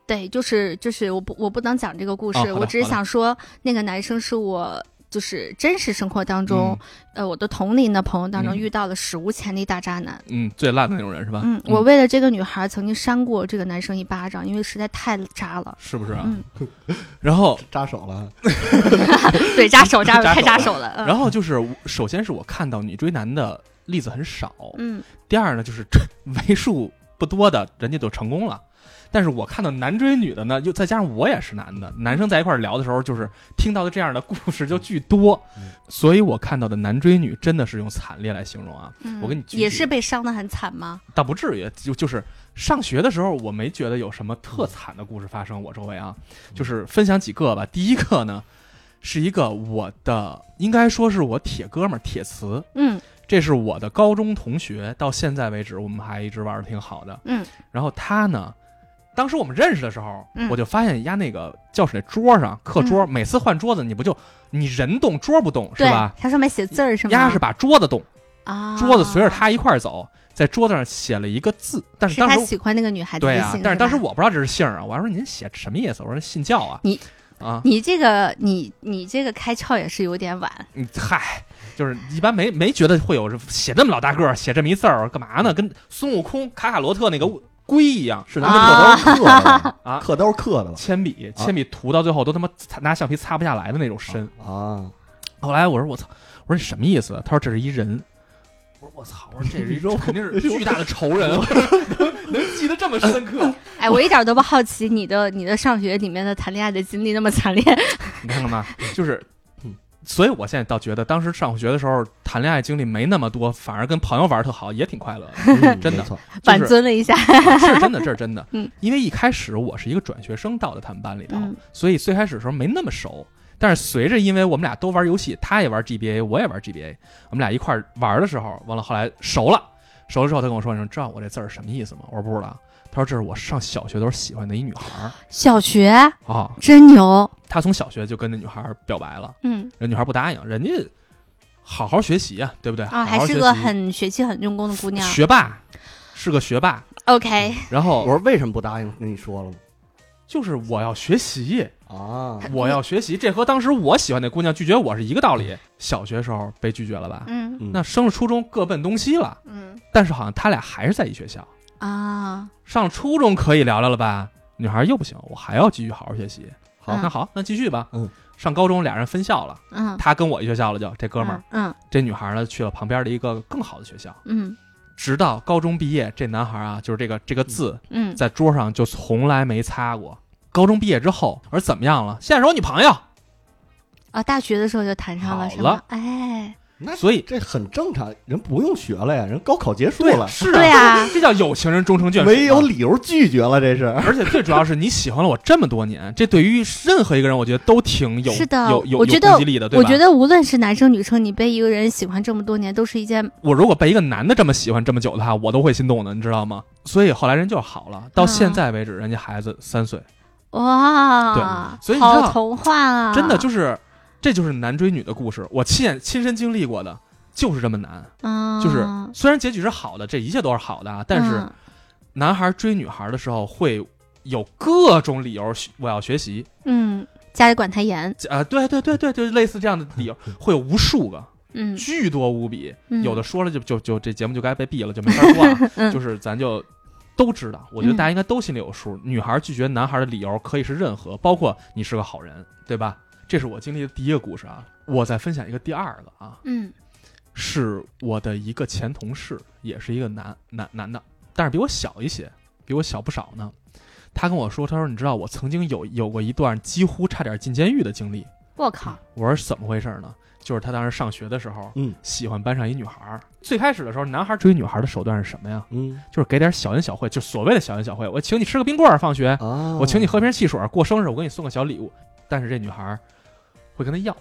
对，就是就是我不我不能讲这个故事，哦我只是想说那个男生是我就是真实生活当中，嗯呃，我的同龄的朋友当中嗯遇到了史无前例大渣男。嗯，最烂的那种人是吧？嗯，我为了这个女孩曾经扇过这个男生一巴掌，因为实在太渣了。是不是啊？嗯，然后扎手了，对，扎手扎手扎手太扎手了。嗯然后就是，首先是我看到女追男的例子很少，嗯第二呢，就是 为数不多的人家都成功了。但是我看到男追女的呢，又再加上我也是男的，男生在一块儿聊的时候，就是听到的这样的故事就巨多，嗯。所以我看到的男追女真的是用惨烈来形容啊，嗯，我跟你也是被伤的很惨吗？倒不至于，就就是上学的时候，我没觉得有什么特惨的故事发生我周围啊，就是分享几个吧。第一个呢，是一个我的，应该说是我铁哥们儿铁磁，嗯。这是我的高中同学，到现在为止我们还一直玩的挺好的。嗯，然后他呢，当时我们认识的时候，嗯我就发现压那个教室那桌上课桌，每次换桌子你不就你人动桌不动是对吧？，他上面写字儿是吗？压是把桌子动，啊，桌子随着他一块儿走，在桌子上写了一个字，但是是他当时喜欢那个女孩子的对啊姓，，但是当时吧我不知道这是姓儿啊，我还说您写什么意思？我说信教啊，你啊，你这个你你这个开窍也是有点晚。你嗨，就是一般没没觉得会有写这么老大个儿，写这么一字儿干嘛呢？跟孙悟空、卡卡罗特那个龟一样，是拿那刻刀刻的 啊刻刀刻的了？铅笔铅笔涂到最后都他妈擦拿橡皮擦不下来的那种深。啊，后来我说我操，我说你什么意思？他说这是一人。我说我操，我说这是一种肯定是巨大的仇人，能 能记得这么深刻。哎，我一点都不好奇你的你的上学里面的谈恋爱的经历那么惨烈。你看看吧，就是嗯，所以我现在倒觉得，当时上学的时候谈恋爱经历没那么多，反而跟朋友玩特好，也挺快乐的。嗯真的反就是尊了一下。是真的，这是真的。嗯，因为一开始我是一个转学生到的他们班里头，嗯所以最开始的时候没那么熟。但是随着，因为我们俩都玩游戏，他也玩 GBA，我也玩 GBA，我们俩一块玩的时候，完了后来熟了，熟了之后他跟我说：“你知道我这字儿什么意思吗？”我说不知道。他说：“这是我上小学的时候喜欢的一女孩儿小学啊。真牛。”他从小学就跟那女孩儿表白了，嗯那女孩儿不答应，人家好好学习呀、对不对？啊，好还是个很学习很用功的姑娘。学霸，是个学霸。OK，然后我说为什么不答应？跟你说了吗？就是我要学习，啊，我要学习，这和当时我喜欢那姑娘拒绝我是一个道理。小学时候被拒绝了吧？嗯嗯那升了初中各奔东西了，嗯但是好像他俩还是在一学校。啊，上初中可以聊聊了吧？女孩又不行，我还要继续好好学习。好，嗯那好，那继续吧。嗯，上高中俩人分校了，嗯，他跟我一学校了就，这哥们儿，嗯这女孩呢去了旁边的一个更好的学校。嗯直到高中毕业，这男孩啊，就是这个这个字嗯在桌上就从来没擦过。高中毕业之后，我说怎么样了？现在是我女朋友。啊，大学的时候就谈上了是吗？哎，那所以这很正常，人不用学了呀，人高考结束了，是对啊，这叫有情人终成眷属。没有理由拒绝了，这是。而且最主要是你喜欢了我这么多年，这对于任何一个人，我觉得都挺有是的有有我觉得有攻击力的，对吧？我觉得无论是男生女生，你被一个人喜欢这么多年，都是一件我如果被一个男的这么喜欢这么久的话，我都会心动的，你知道吗？所以后来人就好了，到现在为止，人家孩子三岁，哇，对所以你知道好童话啊！真的就是，这就是男追女的故事，我亲眼亲身经历过的，就是这么难。嗯，就是虽然结局是好的，这一切都是好的啊，但是嗯。男孩追女孩的时候会有各种理由，我要学习，嗯，家里管他严，啊，对对对对，就是类似这样的理由，会有无数个，嗯，巨多无比，嗯。有的说了就就就这节目就该被毙了，就没法说了。嗯。就是咱就都知道，我觉得嗯大家应该都心里有数。女孩拒绝男孩的理由可以是任何，包括你是个好人，对吧？这是我经历的第一个故事啊。我再分享一个第二个啊，嗯是我的一个前同事，也是一个男男男的，但是比我小一些，比我小不少呢。他跟我说，他说你知道我曾经有有过一段几乎差点进监狱的经历。我靠，我说怎么回事呢？就是他当时上学的时候，嗯喜欢班上一女孩儿。最开始的时候，男孩追女孩的手段是什么呀？嗯就是给点小恩小惠，就所谓的小恩小惠。我请你吃个冰棍儿，放学，啊，我请你喝瓶汽水，过生日我给你送个小礼物。但是这女孩儿会跟他要，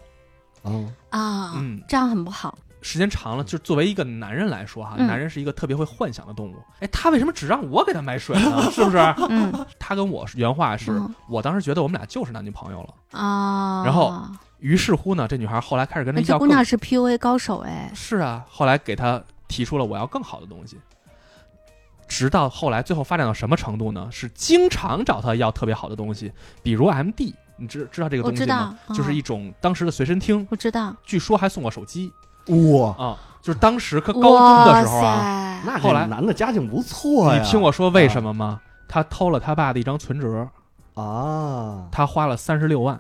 啊，啊，嗯这样很不好。时间长了，就作为一个男人来说哈，嗯男人是一个特别会幻想的动物。哎，他为什么只让我给他买水呢？是不是？嗯他跟我原话是，嗯我当时觉得我们俩就是男女朋友了。啊，然后于是乎呢，这女孩后来开始跟他要更姑娘是 PUA 高手哎，是啊，后来给他提出了我要更好的东西，直到后来最后发展到什么程度呢？是经常找他要特别好的东西，比如 MD，你知知道这个东西吗？道，就是一嗯种当时的随身听，我知道。据说还送过手机哇，啊，就是当时可高中的时候啊。啊，那后来男的家境不错呀。你听我说为什么吗？他偷了他爸的一张存折，啊，他花了三十六万，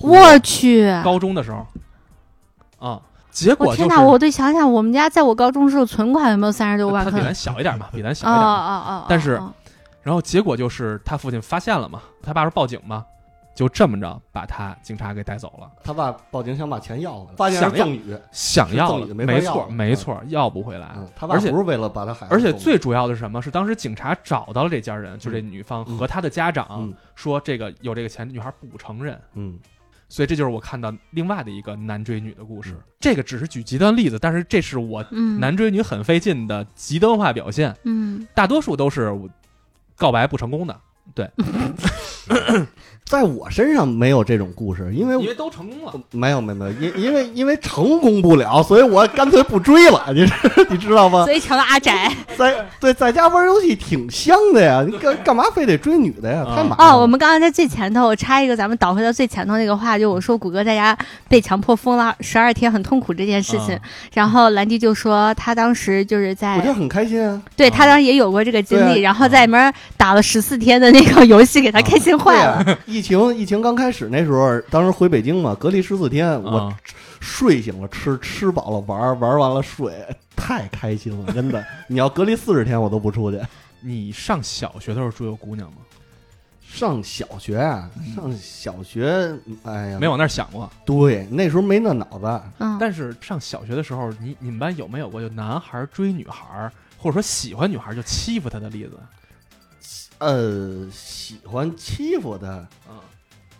我去，高中的时候，啊，结果天哪！我得想想，我们家在我高中时候存款有没有三十六万？他比咱小一点嘛，比咱小哦一点嘛。哦哦，但是哦然后结果就是他父亲发现了嘛，他爸说报警嘛，就这么着把他警察给带走了，他爸报警想把钱要回来，发现是想要赠与，想要赠与没没错没错，要不回来。嗯，他爸而且不是为了把他孩子而且最主要的是什么？是当时警察找到了这家人，就这女方嗯和他的家长嗯。说这个有这个钱，女孩不承认，嗯。所以这就是我看到另外的一个男追女的故事。嗯。这个只是举极端例子，但是这是我嗯。男追女很费劲的极端化表现，嗯。大多数都是告白不成功的，在我身上没有这种故事，因为因为都成功了。没有没有没有，因因为因为成功不了，所以我干脆不追了，你知 你知道吗所？以成了阿宅。在对在家玩游戏挺香的呀，你干干嘛非得追女的呀？啊太麻烦了。哦，我们刚刚在最前头，我插一个，咱们倒回到最前头那个话，就我说谷歌在家被强迫封了十二天，很痛苦这件事情。啊然后兰迪就说他当时就是在我觉得很开心啊，对他当时也有过这个经历，对然后在里面打了十四天的那个游戏，给他开心坏了。疫情疫情刚开始那时候，当时回北京嘛，隔离十四天，我啊睡醒了吃，吃饱了玩，玩完了睡，太开心了，真的。你要隔离四十天，我都不出去。你上小学的时候追过姑娘吗？上小学啊，嗯上小学，哎呀，没往那儿想过。对，那时候没那脑子。嗯，但是上小学的时候，你你们班有没有过就男孩追女孩，或者说喜欢女孩就欺负她的例子？呃，喜欢欺负的，啊，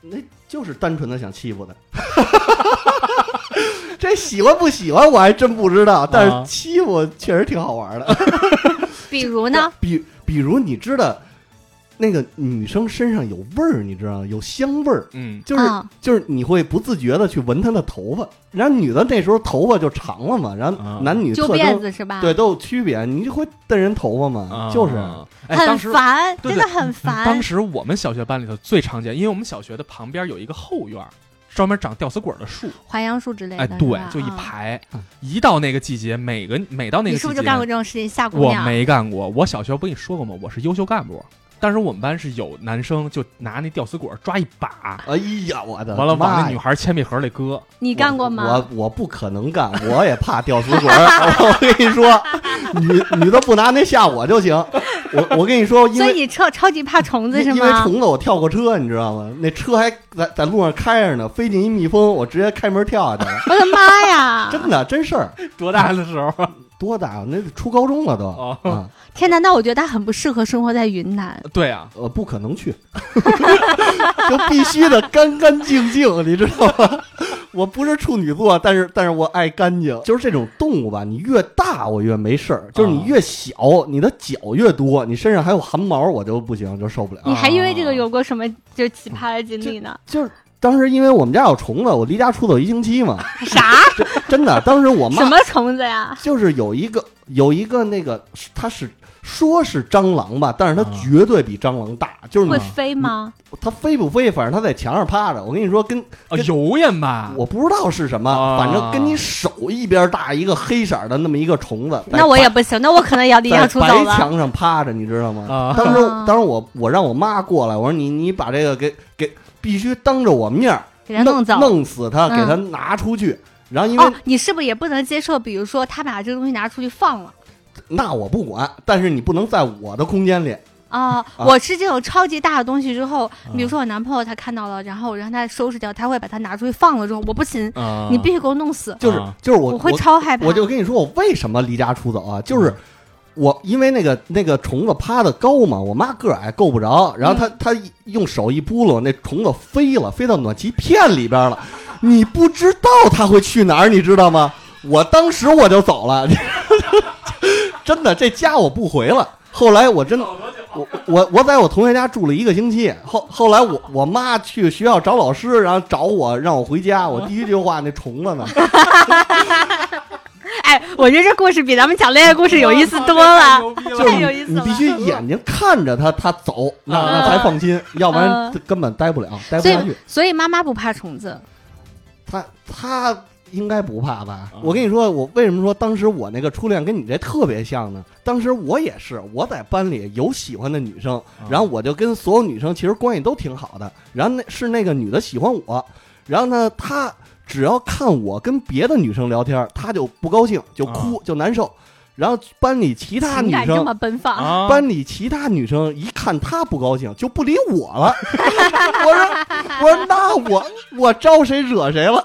那就是单纯的想欺负他。这喜欢不喜欢我还真不知道，但啊是欺负确实挺好玩的。比如呢？比比如你知道，那个女生身上有味儿，你知道吗？有香味儿，嗯，就是、啊就是你会不自觉的去闻她的头发。然后女的那时候头发就长了嘛，然啊后男女揪特征辫子是吧？对，都有区别，你就会瞪人头发嘛，啊就是。很烦，对真的很烦。当时我们小学班里头最常见，因为我们小学的旁边有一个后院儿，专门长吊死鬼的树。淮杨树之类的，哎，对，就一啊排嗯。一到那个季节，每个每到那个季节，你是不是就干过这种事情吓姑我？没干过。我小学不跟你说过吗？我是优秀干部。当时我们班是有男生就拿那吊死鬼抓一把，哎呀，我的完了往那女孩铅笔盒里搁。你干过吗？我我不可能干，我也怕吊死鬼。我跟你说，女女的不拿那吓我就行。我我跟你说，因为所以你超超级怕虫子是吗因为？虫子我跳过车，你知道吗？那车还在在路上开着呢，飞进一蜜蜂，我直接开门跳下去了。我的妈呀！真的真事儿，多大的时候？多大啊？那初高中了都哦啊，天哪，那我觉得他很不适合生活在云南。对啊，呃，不可能去，就必须得干干净净，你知道吗？我不是处女座，但是但是我爱干净。就是这种动物吧，你越大我越没事儿，就是你越小，你的脚越多，你身上还有汗毛，我就不行，就受不了。你还因为这个有过什么就奇葩的经历呢？就是当时因为我们家有虫子，我离家出走一星期嘛，啥？真的，当时我妈什么虫子呀？就是有一个有一个那个，它是说是蟑螂吧，但是它啊绝对比蟑螂大，就是会飞吗？它飞不飞，反正它在墙上趴着。我跟你说，跟油烟吧？我不知道是什么，啊反正跟你手一边大一个黑色的那么一个虫子，那我也不行，那我可能也要离家出走了。白墙上趴着，你知道吗？啊当时啊当时我我让我妈过来，我说你你把这个给给必须当着我面儿给他弄走。弄死它，嗯给它拿出去。然后因为哦，你是不是也不能接受？比如说，他把这个东西拿出去放了。那我不管，但是你不能在我的空间里。啊、我吃这种超级大的东西之后，比如说我男朋友他看到了，然后我让他收拾掉，他会把它拿出去放了之后，我不行，啊你必须给我弄死，就是啊就是我我会超害怕。我就跟你说，我为什么离家出走啊？就是嗯我因为那个那个虫子趴的高嘛，我妈个儿矮够不着，然后她她用手一拨噜，那虫子飞了，飞到暖气片里边了。你不知道它会去哪儿，你知道吗？我当时我就走了，真的，这家我不回了。后来我真的，我我我在我同学家住了一个星期，后后来我我妈去学校找老师，然后找我让我回家，我第一句话那虫子呢？哎，我觉得这故事比咱们讲恋爱故事有意思多了。就是太有意思了你必须眼睛看着他，他走，那啊那才放心，要不然嗯根本待不了，待不下去。，所以妈妈不怕虫子。他他应该不怕吧？啊我跟你说，我为什么说当时我那个初恋跟你这特别像呢？当时我也是，我在班里有喜欢的女生，啊然后我就跟所有女生其实关系都挺好的，然后那是那个女的喜欢我，然后呢，她只要看我跟别的女生聊天，她就不高兴，就哭，就难受。然后班里其他女生这么奔放，啊，班里其他女生一看她不高兴，就不理我了。我说，我说那我我招谁惹谁了？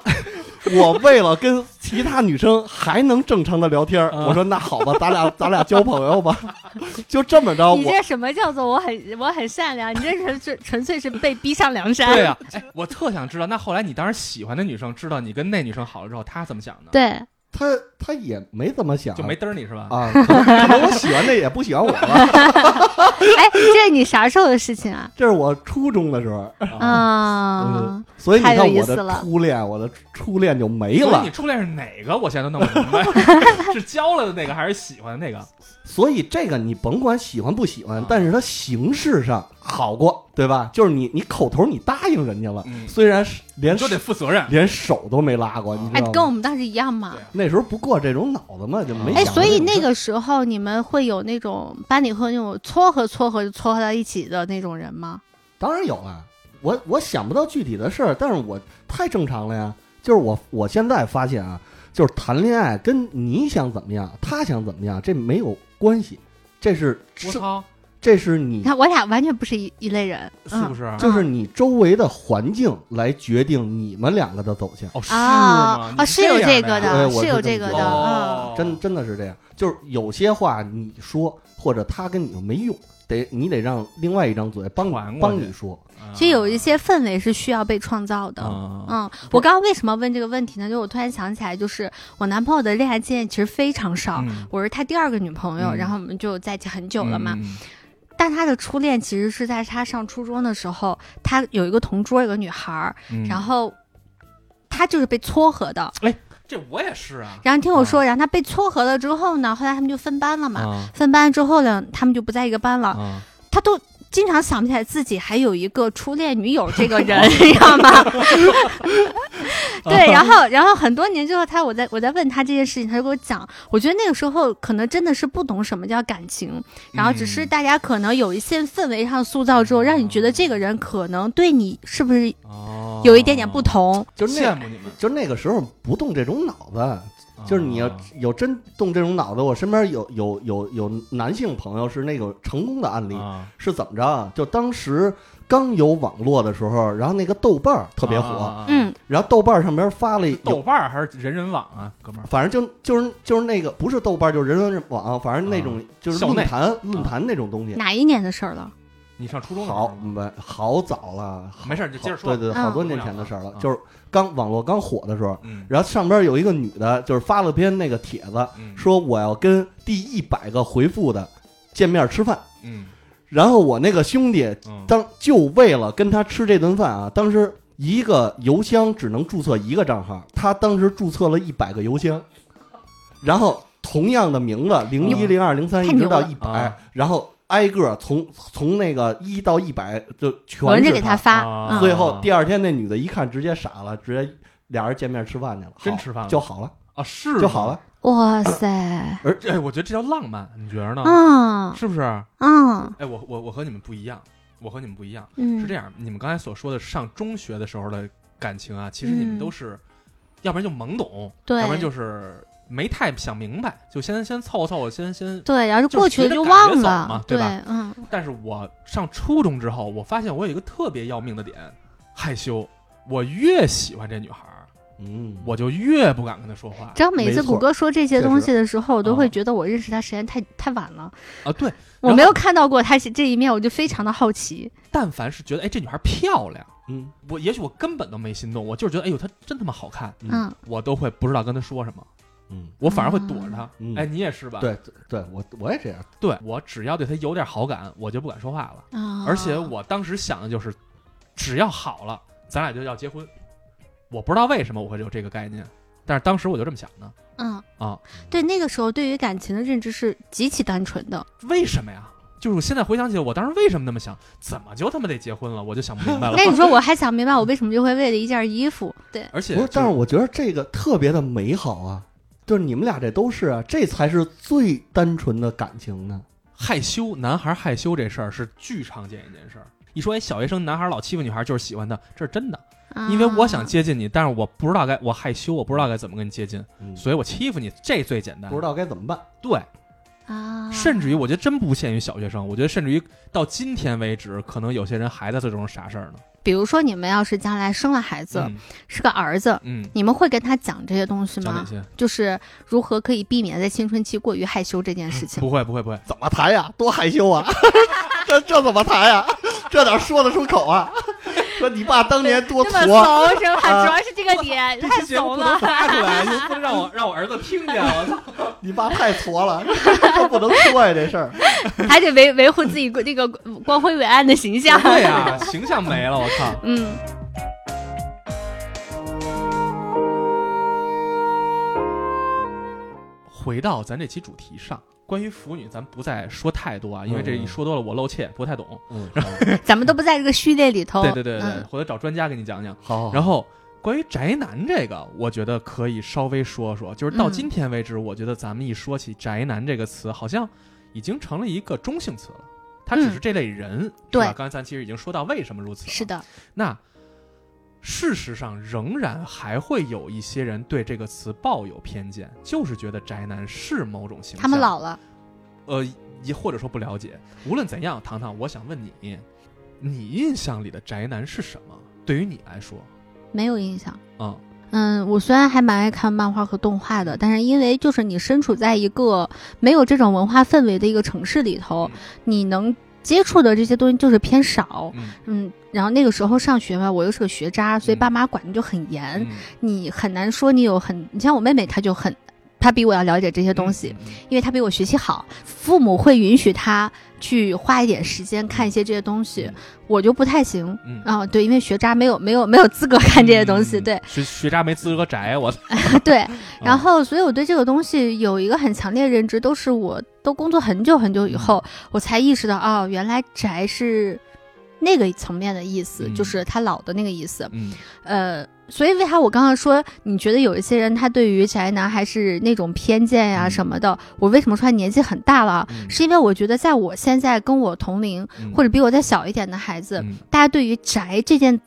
我为了跟其他女生还能正常的聊天我说那好吧，咱俩咱俩交朋友吧，就这么着。我你这什么叫做我很我很善良？你这纯纯纯粹是被逼上梁山。对呀、哎，我特想知道，那后来你当时喜欢的女生知道你跟那女生好了之后，她怎么想的？对他他也没怎么想，就没嘚儿你是吧？啊，可能可能我喜欢的也不喜欢我了。哎，这是你啥时候的事情啊？这是我初中的时候，啊，所以你看我的初恋，我的初恋就没了你。初恋是哪个？我现在都弄不明白，是交了的那个还是喜欢的那个？所以这个你甭管喜欢不喜欢啊，但是它形式上好过，对吧？就是你你口头你答应人家了，嗯虽然是连你就得负责任。连手都没拉过，你哎知道，吗？跟我们当时一样嘛。那时候不过这种脑子嘛，就没哎，想所以这种事儿那个时候你们会有那种班里会有那种撮合撮合就撮合到一起的那种人吗？当然有啊，我我想不到具体的事儿，但是我太正常了呀。就是我我现在发现啊，就是谈恋爱跟你想怎么样，他想怎么样，这没有关系，这是是我操，这是你你看，我俩完全不是一一类人，嗯是不是？就是你周围的环境来决定你们两个的走向。哦，是啊吗？啊，是有这个哎的，我是有是这么觉得这个的，嗯。哦，真真的是这样，就是有些话你说或者他跟你说没用，得你得让另外一张嘴帮你传过去帮你说。啊其实有一些氛围是需要被创造的。啊嗯，我刚刚为什么问这个问题呢？就我突然想起来，就是我男朋友的恋爱经验其实非常少，嗯我是他第二个女朋友，嗯然后我们就在一起很久了嘛。嗯但他的初恋其实是在他上初中的时候，他有一个同桌有个女孩儿，嗯然后他就是被撮合的。这我也是啊，然后听我说，然后他被撮合了之后呢，后来他们就分班了嘛。啊分班之后呢，他们就不在一个班了。啊他都经常想不起来自己还有一个初恋女友这个人，你知道吗？对，然后然后很多年之后，他我在我在问他这件事情，他就给我讲，我觉得那个时候可能真的是不懂什么叫感情，然后只是嗯大家可能有一些氛围上塑造之后，让你觉得这个人可能对你是不是哦，有一点点不同。就是羡慕你们，就是那个时候不动这种脑子，就是你要哦有真动这种脑子，我身边有有有有男性朋友是那个成功的案例，啊是怎么着啊？就当时刚有网络的时候，然后那个豆瓣儿特别火，啊嗯，然后豆瓣儿上边发了豆，瓣儿还是人人网啊，哥们儿？反正就就是就是那个不是豆瓣儿，就是人人网，反正那种就是论坛论坛那种东西。哪一年的事儿了？你上初中好吗没好早了，没事就接着说对对，对嗯。好多年前的事儿了，嗯。就是刚网络刚火的时候，嗯。然后上边有一个女的，就是发了篇那个帖子，嗯。说我要跟第一百个回复的见面吃饭。嗯然后我那个兄弟嗯。当就为了跟他吃这顿饭啊，当时一个邮箱只能注册一个账号，他当时注册了一百个邮箱，然后同样的名字零一零二零三一直到一百啊，然后挨个从从那个一到一百就全轮着是给他发，最后第二天那女的一看直接傻了，直接俩人见面吃饭去了，真吃饭了。就好了。啊是。就好了。哇塞，而哎，我觉得这叫浪漫，你觉得呢？嗯是不是？嗯哎，我我我和你们不一样，我和你们不一样，嗯，是这样。你们刚才所说的上中学的时候的感情啊，其实你们嗯都是，要不然就懵懂，对要不然就是没太想明白，就先先凑合凑合，先先。对，然后就就过去了就忘了嘛，对吧，嗯，但是我上初中之后，我发现我有一个特别要命的点，害羞。我越喜欢这女孩儿，嗯，我就越不敢跟他说话只要每次谷歌说这些东西的时候，我都啊会觉得我认识他时间太太晚了，啊。对，我没有看到过他这一面，我就非常的好奇。但凡是觉得哎这女孩漂亮，嗯我也许我根本都没心动，我就是觉得哎呦她真他妈好看，嗯，我都会不知道跟她说什么，嗯，我反而会躲着她。嗯哎，你也是吧？对对对，我我也这样。对，我只要对她有点好感，我就不敢说话了。啊，而且我当时想的就是，只要好了，咱俩就要结婚。我不知道为什么我会有这个概念，但是当时我就这么想的嗯，啊。对，那个时候对于感情的认知是极其单纯的。为什么呀？就是我现在回想起来，我当时为什么那么想？怎么就他妈得结婚了？我就想不明白了。那你说我还想明白我为什么就会为了一件衣服？对，而且不是，但是我觉得这个特别的美好啊，就是你们俩这都是啊，这才是最单纯的感情呢。害羞，男孩害羞这事儿是巨常见一件事儿。一说哎，小学生男孩老欺负女孩就是喜欢她，这是真的。因为我想啊接近你，但是我不知道该我害羞，我不知道该怎么跟你接近，嗯，所以我欺负你，这最简单。不知道该怎么办。对，啊，甚至于我觉得真不限于小学生，我觉得甚至于到今天为止，可能有些人还在做这种傻事儿呢。比如说你们要是将来生了孩子，嗯是个儿子，嗯，你们会跟他讲这些东西吗？讲哪些？就是如何可以避免在青春期过于害羞这件事 情。不会不会不会，怎么谈呀？多害羞啊！这这怎么谈呀？这哪说得出口啊？说你爸当年多 这么矬，怂是吧？啊 主要是这个点太怂了不能。发出来，又不能让我让我儿子听见。我操！你爸太矬了，这不能说呀，这事儿。还得维维护自己这个光辉伟岸的形象。对呀、形象没了，我靠！嗯，回到咱这期主题上，关于腐女，咱不再说太多啊，因为这一说多了我露怯，不太懂。嗯，咱们都不在这个序列里头。对对对对，嗯回头找专家给你讲讲。好好。然后关于宅男这个，我觉得可以稍微说说，就是到嗯今天为止，我觉得咱们一说起宅男这个词，好像已经成了一个中性词了。他只是这类人，对吧刚才咱其实已经说到为什么如此了。是的，那事实上，仍然还会有一些人对这个词抱有偏见，就是觉得宅男是某种形象。他们老了。呃，也或者说不了解。无论怎样，糖糖，我想问你，你印象里的宅男是什么？对于你来说，没有印象。啊、嗯，我虽然还蛮爱看漫画和动画的，但是因为就是你身处在一个没有这种文化氛围的一个城市里头，你能接触的这些东西就是偏少。嗯。嗯，然后那个时候上学嘛，我又是个学渣，所以嗯。爸妈管的就很严，嗯。你很难说你有很，你像我妹妹她就很他比我要了解这些东西，因为他比我学习好，父母会允许他去花一点时间看一些这些东西，我就不太行。嗯。啊、对，因为学渣没有没有没有资格看这些东西，嗯对。学学渣没资格宅，我 对。然后，所以我对这个东西有一个很强烈的认知，都是我都工作很久很久以后，我才意识到，哦，原来宅是那个层面的意思，嗯就是他老的那个意思。嗯呃，所以为啥我刚刚说，你觉得有一些人他对于宅男还是那种偏见呀、嗯什么的？我为什么说他年纪很大了？嗯是因为我觉得在我现在跟我同龄嗯或者比我再小一点的孩子，嗯大家对于宅这件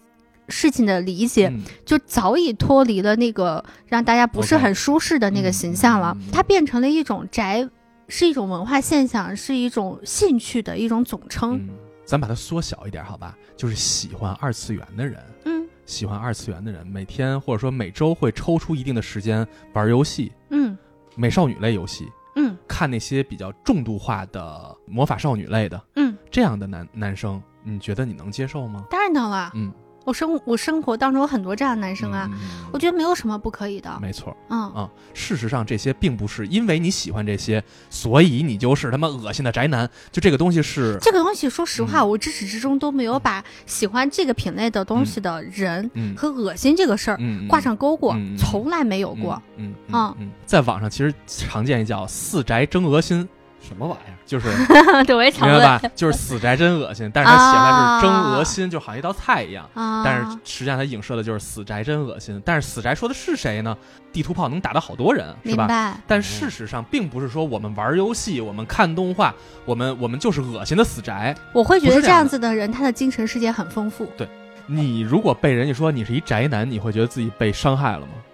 事情的理解，嗯就早已脱离了那个让大家不是很舒适的那个形象了它变成了一种宅。是一种文化现象，是一种兴趣的一种总称。嗯，咱把它缩小一点，好吧？就是喜欢二次元的人，嗯喜欢二次元的人，每天或者说每周会抽出一定的时间玩游戏，嗯美少女类游戏，嗯看那些比较重度化的魔法少女类的嗯，这样的男男生，你觉得你能接受吗？当然能了。嗯，我生我生活当中有很多这样的男生啊，嗯，嗯我觉得没有什么不可以的。没错嗯，啊。事实上，这些并不是因为你喜欢这些，所以你就是他妈恶心的宅男。就这个东西是，这个东西说实话，嗯我至始至终都没有把喜欢这个品类的东西的人嗯和恶心这个事儿嗯，嗯挂上钩过，嗯嗯从来没有过。嗯嗯嗯嗯，在网上其实常见一叫“四宅真恶心什么玩意儿？”，就是 对，我也明常问白吧？就是死宅真恶心，但是他写出来是真恶心，就好像一道菜一样。啊，但是实际上它影射的就是死宅真恶心。但是死宅说的是谁呢？地图炮能打到好多人，是吧？明白。但事实上，并不是说我们玩游戏、我们看动画、我们我们就是恶心的死宅。我会觉得这样子的人，他的精神世界很丰富。对你如果被人家说你是一宅男，你会觉得自己被伤害了吗嗯，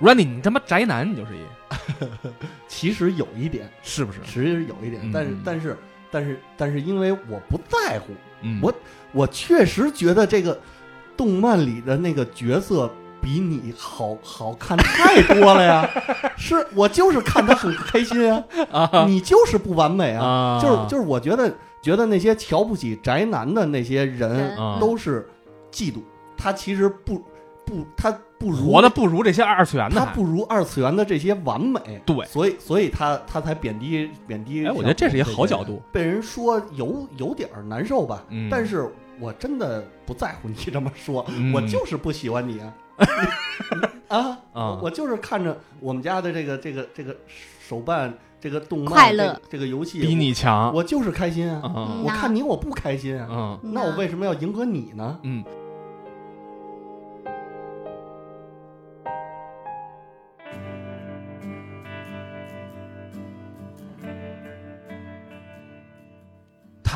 ？Randy，你他妈宅男，你就是一，其实有一点，是不是？其实有一点，但是嗯。但是但是但是因为我不在乎，嗯，我我确实觉得这个动漫里的那个角色比你好好看太多了呀！是我就是看他很开心啊，啊。你就是不完美啊，啊，就是就是我觉得觉得那些瞧不起宅男的那些人都是嫉妒，他其实不不他不如活的不如这些二次元的他。不如二次元的这些完美，对所以所以他他才贬低贬低。哎我觉得这是一个好角度，被人说有有点儿难受吧，嗯但是我真的不在乎你这么说，嗯我就是不喜欢你啊 啊啊我我就是看着我们家的这个这个这个手办这个动漫快乐这个这个游戏比你强我，我就是开心啊，嗯我看你我不开心啊，嗯那我为什么要迎合你呢？嗯。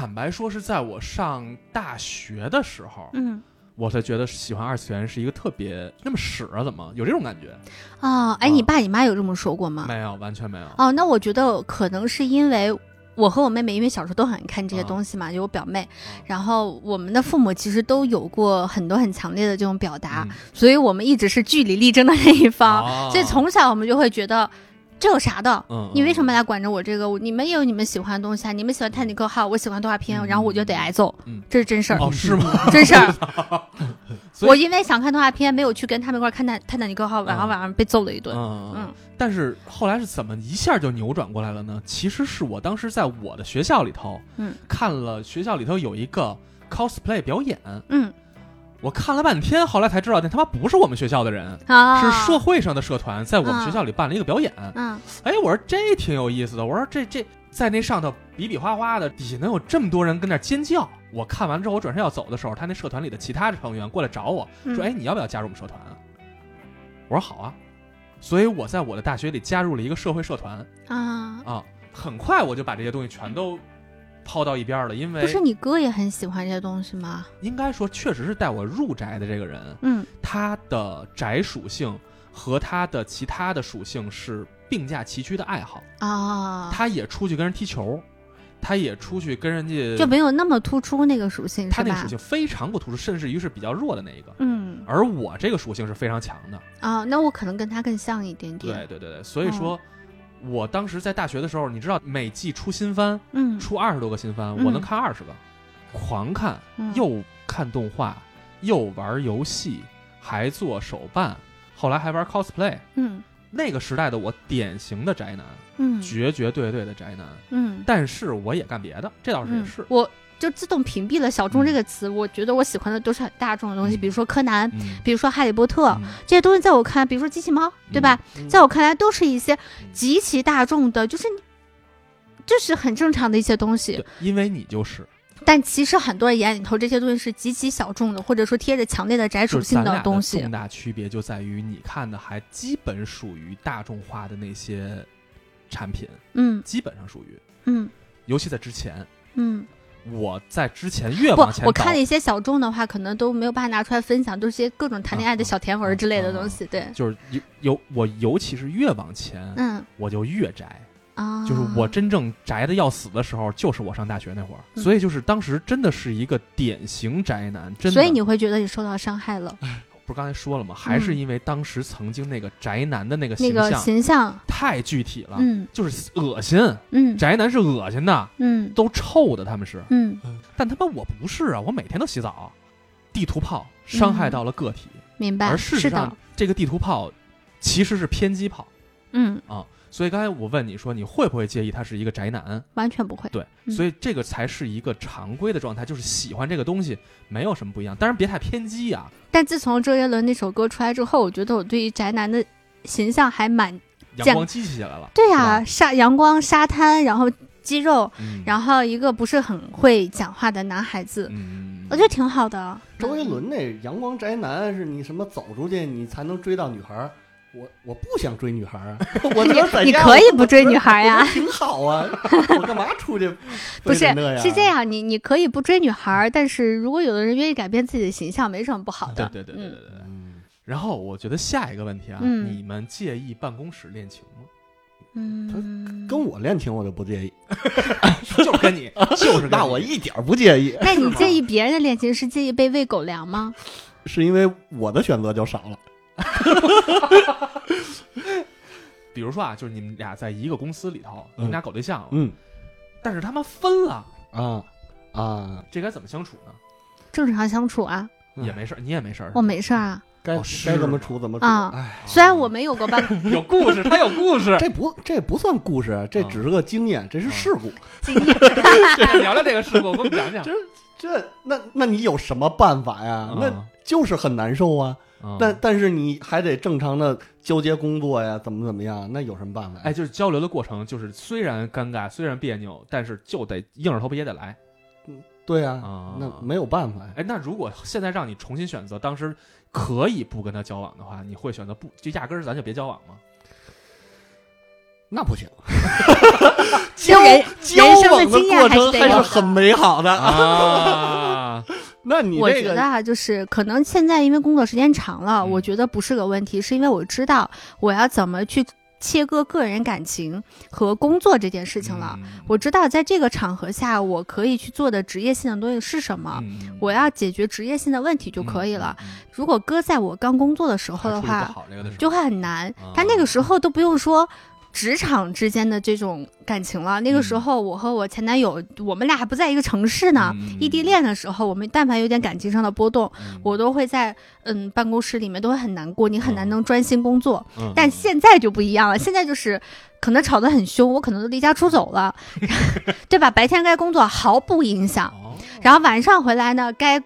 坦白说，是在我上大学的时候，嗯我才觉得喜欢二次元是一个特别那么屎啊？怎么有这种感觉？啊，哎，啊你爸你妈有这么说过吗？没有，完全没有。哦，那我觉得可能是因为我和我妹妹，因为小时候都很爱看这些啊东西嘛，有我表妹，啊然后我们的父母其实都有过很多很强烈的这种表达，嗯所以我们一直是据理力争的那一方，哦所以从小我们就会觉得这有啥的。嗯，你为什么来管着我这个？你们也有你们喜欢的东西啊！你们喜欢泰坦尼克号，我喜欢动画片，嗯然后我就得挨揍，嗯这是真事儿，哦，是吗？真事儿。我因为想看动画片，没有去跟他们一块儿看泰泰坦尼克号，晚上嗯晚上被揍了一顿。嗯嗯但是后来是怎么一下就扭转过来了呢？其实是我当时在我的学校里头，嗯，看了学校里头有一个 cosplay 表演，嗯我看了半天，后来才知道那他妈不是我们学校的人，啊，是社会上的社团在我们啊学校里办了一个表演。嗯哎，我说这挺有意思的，我说这这在那上头比比划划的，底下能有这么多人跟那尖叫。我看完之后，我转身要走的时候，他那社团里的其他成员过来找我嗯说：“哎，你要不要加入我们社团啊？”我说：“好啊。”所以我在我的大学里加入了一个社会社团啊，啊。很快我就把这些东西全都抛到一边了，因为不是你哥也很喜欢这些东西吗？应该说确实是带我入宅的这个人，嗯他的宅属性和他的其他的属性是并驾齐驱的爱好。啊，他也出去跟人踢球，他也出去跟人家，就没有那么突出那个属性，他那个属？性非常不突出，甚至于是比较弱的那一个。嗯而我这个属性是非常强的，啊，那我可能跟他更像一点点。对对对对，所以说，我当时在大学的时候，你知道每季出新番，嗯，出二十多个新番，嗯。我能看二十个，狂看，嗯。又看动画，又玩游戏，还做手办，后来还玩 cosplay，嗯。那个时代的我典型的宅男，嗯。绝绝对对的宅男。嗯。但是我也干别的，这倒是也嗯。是。我就自动屏蔽了“小众”嗯这个词。我觉得我喜欢的都是很大众的东西，嗯比如说柯南，嗯，比如说哈利波特嗯这些东西，在我看来，比如说机器猫，对吧？嗯在我看来，都是一些极其大众的，就是就是很正常的一些东西。，因为你就是但其实很多人眼里头，这些东西是极其小众的，或者说贴着强烈的宅属性的东西重。大区别就在于你看的还基本属于大众化的那些产品，嗯基本上属于，嗯尤其在之前。嗯，我在之前越往前，我看了一些小众的话，可能都没有办法拿出来分享，都是些各种谈恋爱的啊小甜文之类的东西。对，就是有有我，尤其是越往前，嗯我就越宅。啊，就是我真正宅的要死的时候，就是我上大学那会儿，嗯所以就是当时真的是一个典型宅男，真的。所以你会觉得你受到伤害了，不是刚才说了吗？还是因为当时曾经那个宅男的那个那个形象。形象，太具体了，嗯。就是恶心，嗯。宅男是恶心的，嗯。都臭的，他们是。嗯，但他妈我不是啊，我每天都洗澡，地图炮伤害到了个体，明白，而事实上，这个地图炮其实是偏激炮。嗯，啊。所以刚才我问你说你会不会介意他是一个宅男？完全不会。对，嗯所以这个才是一个常规的状态，就是喜欢这个东西没有什么不一样，当然别太偏激啊。但自从周杰伦那首歌出来之后，我觉得我对于宅男的形象还蛮阳光积极起来了，对是呀、吧沙阳光沙滩，然后肌肉，嗯，然后一个不是很会讲话的男孩子，嗯，我觉得挺好的。周杰伦那阳光宅男是你什么走出去你才能追到女孩儿？我我不想追女孩儿啊，我你可以不追女孩呀我觉得挺好啊，我干嘛出去 不是？是这，样，你你可以不追女孩儿，但是如果有的人愿意改变自己的形象，没什么不好的。对对对对对对。嗯，然后我觉得下一个问题啊，嗯你们介意办公室恋情吗？嗯，跟我恋情我就不介意，就是跟你，就是那我一点儿不介意，那你介意别人的恋情是介意被喂狗粮吗？是因为我的选择就少了。比如说啊，就是你们俩在一个公司里头，你们俩搞对象了，嗯但是他们分了，啊啊，这该怎么相处呢？正常相处啊，嗯也没事儿，你也没事儿，我没事儿啊。该哦该怎么处怎么处。啊哎，虽然我没有过办 有故事，他有故事。这不这不算故事，这只是个经验，这是事故。经验，聊聊这个事故，给我们讲讲。这那那你有什么办法呀？那就是很难受啊。嗯但但是你还得正常的交接工作呀，怎么怎么样？那有什么办法？哎，就是交流的过程，就是虽然尴尬，虽然别扭，但是就得硬着头皮也得来嗯对呀、啊。那没有办法呀。哎，那如果现在让你重新选择，当时可以不跟他交往的话，你会选择不就压根儿咱就别交往吗？那不行，交人生的往的经验过程还是很美好的。啊，那你我这个觉得啊，就是可能现在因为工作时间长了，嗯我觉得不是个问题，是因为我知道我要怎么去切割个人感情和工作这件事情了。嗯我知道在这个场合下，我可以去做的职业性的东西是什么，嗯我要解决职业性的问题就可以了。。如果搁在我刚工作的时候的话，就会很难啊。但那个时候都不用说。职场之间的这种感情了，那个时嗯。候我和我前男友，我们俩还不在一个城市呢。嗯。异地恋的时候，我们但凡有点感情上的波动，嗯。我都会在嗯办公室里面都会很难过，你很难能专心工作。嗯。但现在就不一样了，现在就是可能吵得很凶，我可能都离家出走了 对吧？白天该工作毫不影响，哦。然后晚上回来呢，该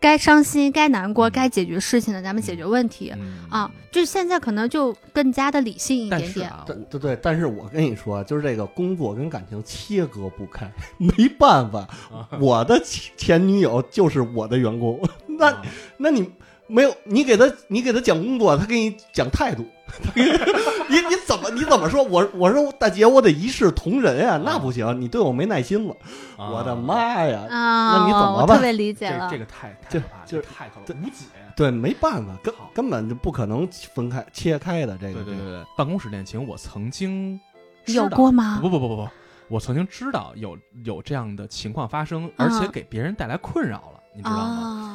该伤心、该难过、嗯。该解决事情的，咱们解决问题。嗯。啊，就现在可能就更加的理性一点点。但是啊，对对对，但是我跟你说，就是这个工作跟感情切割不开，没办法，啊。我的前前女友就是我的员工，那啊。那你没有你给他你给他讲工作，他给你讲态度，你你你怎么你怎么说？我我说大姐，我得一视同仁啊、那不行，你对我没耐心了，啊我的妈呀！啊，那你怎么办我特别理解了。这这个太太就可怕，就这太无解。对，没办法，根根本就不可能分开切开的这个。对对对对，办公室恋情我曾经有过吗？不不不不不，我曾经知道有有这样的情况发生，而且给别人带来困扰了，你知道吗？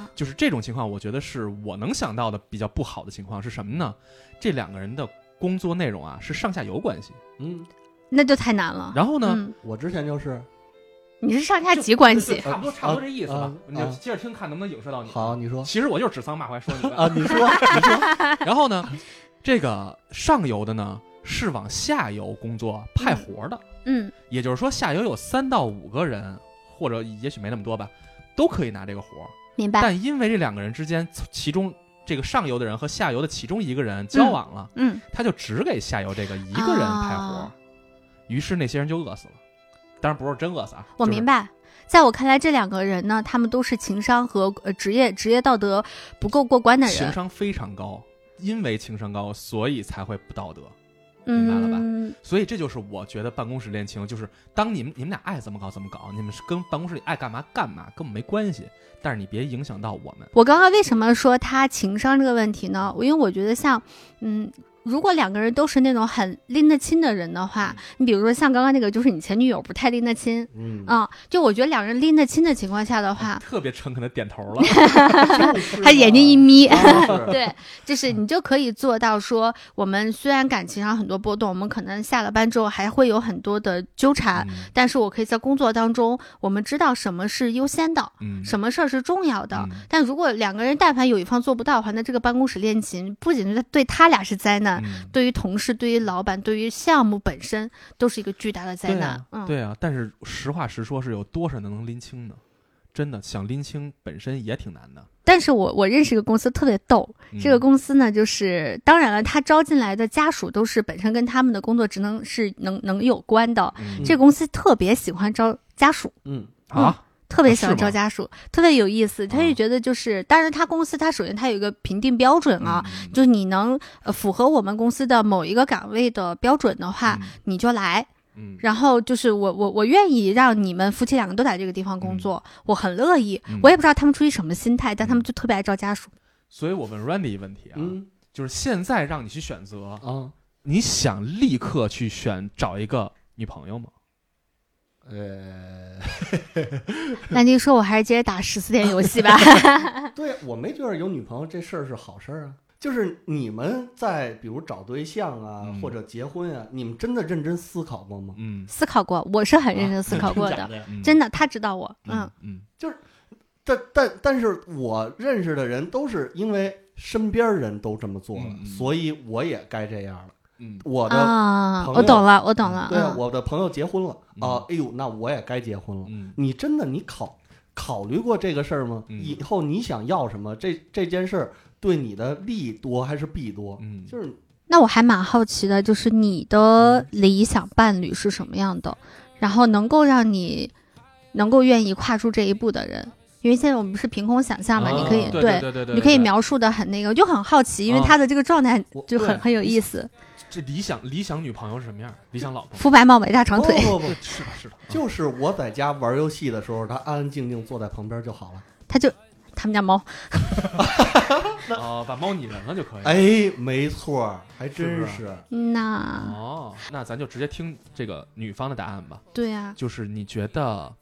啊，就是这种情况，我觉得是我能想到的比较不好的情况是什么呢？这两个人的工作内容啊是上下游关系，嗯，那就太难了。然后呢，嗯，我之前就是你是上下级关系，差不多差不多这意思吧啊。你就啊接着听，看能不能影射到你。好，，你说其实我就是指桑骂槐说你啊，你说你说，然后呢，这个上游的呢是往下游工作派活的，嗯也就是说下游有三到五个人，或者也许没那么多吧，都可以拿这个活儿。明白。但因为这两个人之间，其中这个上游的人和下游的其中一个人交往了，嗯，他就只给下游这个一个人派活于是那些人就饿死了。当然不是真饿死啊，白。我明白。在我看来，这两个人呢，他们都是情商和呃职业职业道德不够过关的人。情商非常高，因为情商高，所以才会不道德。明白了吧嗯，所以这就是我觉得办公室恋情，就是当你们你们俩爱怎么搞怎么搞，你们是跟办公室里爱干嘛干嘛，根本没关系。但是你别影响到我们。我刚刚为什么说他情商这个问题呢？因为我觉得像，嗯，如果两个人都是那种很拎得清的人的话，你比如说像刚刚那个，就是你前女友不太拎得清嗯，啊、就我觉得两人拎得清的情况下的话，特别诚恳的点头了。就是他眼睛一眯。对，就是你就可以做到说，我们虽然感情上很多波动，我们可能下了班之后还会有很多的纠缠，嗯。但是我可以在工作当中，我们知道什么是优先的，嗯，什么事儿是重要的。嗯。但如果两个人但凡有一方做不到的话，那这个办公室恋情不仅是对他俩是灾难，嗯对于同事、对于老板、对于项目本身都是一个巨大的灾难。对啊，嗯，对啊。但是实话实说，是有多少人能拎清呢？真的想拎清本身也挺难的。但是我我认识一个公司特别逗，嗯这个公司呢，就是当然了，他招进来的家属都是本身跟他们的工作职能是能能有关的。嗯这个公司特别喜欢招家属，嗯啊，特别喜欢招家属，特别有意思。他啊就觉得就是，当然他公司他首先他有一个评定标准啊，嗯就是你能呃符合我们公司的某一个岗位的标准的话，你就来。嗯，然后就是我我我愿意让你们夫妻两个都在这个地方工作，我很乐意。嗯我也不知道他们出于什么心态，但他们就特别爱招家属。所以我问 Randy 一个问题啊，嗯就是现在让你去选择，啊，你想立刻去选找一个女朋友吗？呃，那您说：“我还是接着打十四天游戏吧。对我没觉得有女朋友这事儿是好事儿啊。就是你们在比如找对象啊，嗯或者结婚啊，你们真的认真思考过吗？嗯，思考过，我是很认真思考过的，真的嗯真的，他知道我，嗯嗯就是但但但是我认识的人都是因为身边人都这么做了，所以我也该这样了。嗯。我的、啊，我懂了，我懂了，对我的朋友结婚了嗯。啊，哎呦，那我也该结婚了。嗯。你真的你考考虑过这个事儿吗？嗯。以后你想要什么？这这件事儿对你的利多还是弊多？嗯，就是那我还蛮好奇的，就是你的理想伴侣是什么样的，然后能够让你能够愿意跨出这一步的人。因为现在我们不是凭空想象嘛，哦你可以对对对对，你可以描述的很那个，我就很好奇，因为啊他的这个状态就很很有意思，这理想理想女朋友是什么样？理想老婆？肤白貌美大长腿。不不不，是的，是的，就是我在家玩游戏的时候，她安安静静坐在旁边就好了。她就他们家猫，哦，把猫拟人了就可以。哎，没错，还真是。那哦，那咱就直接听这个女方的答案吧。对啊，就是你觉得，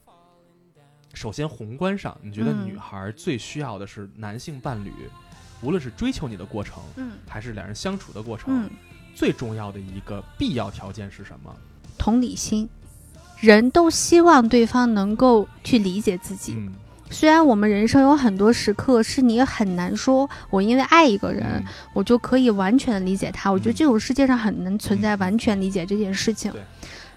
首先宏观上，你觉得嗯女孩最需要的是男性伴侣，无论是追求你的过程，嗯还是两人相处的过程，嗯，最重要的一个必要条件是什么？同理心，人都希望对方能够去理解自己。嗯，虽然我们人生有很多时刻是你很难说，我因为爱一个人，嗯我就可以完全的理解他。我觉得嗯这种世界上很难存在完全理解这件事情。对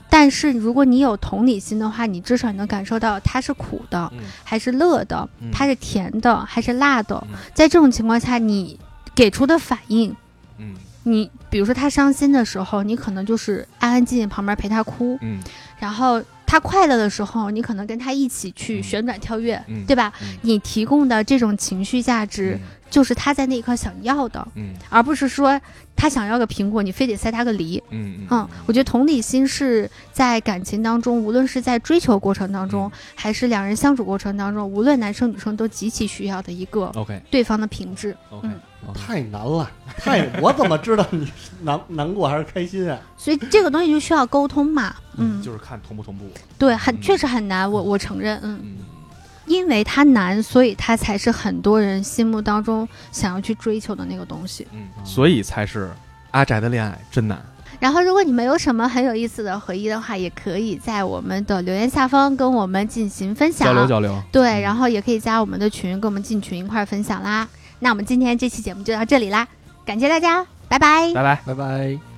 但是如果你有同理心的话，你至少能感受到他是苦的，嗯还是乐的，嗯他是甜的，还是辣的。嗯在这种情况下，你给出的反应，嗯你比如说他伤心的时候，你可能就是安安静静旁边陪他哭，嗯。然后他快乐的时候，你可能跟他一起去嗯。旋转跳跃，嗯，对吧？嗯。你提供的这种情绪价值，就是他在那一刻想要的，嗯。而不是说他想要个苹果，你非得塞他个梨。嗯我觉得同理心是在感情当中，无论是在追求过程当嗯。中，还是两人相处过程当中，无论男生女生都极其需要的一个对方的品质。OK，嗯太难了，太我怎么知道你难难过还是开心啊？所以这个东西就需要沟通嘛。嗯，就是看同不同步。对，很嗯确实很难，我我承认，嗯。嗯因为它难，所以它才是很多人心目当中想要去追求的那个东西。嗯，所以才是阿宅的恋爱真难。然后，如果你们有什么很有意思的回忆的话，也可以在我们的留言下方跟我们进行分享。交流交流。对，然后也可以加我们的群，跟我们进群一块儿分享啦。那我们今天这期节目就到这里啦，感谢大家，拜拜。拜拜。拜拜。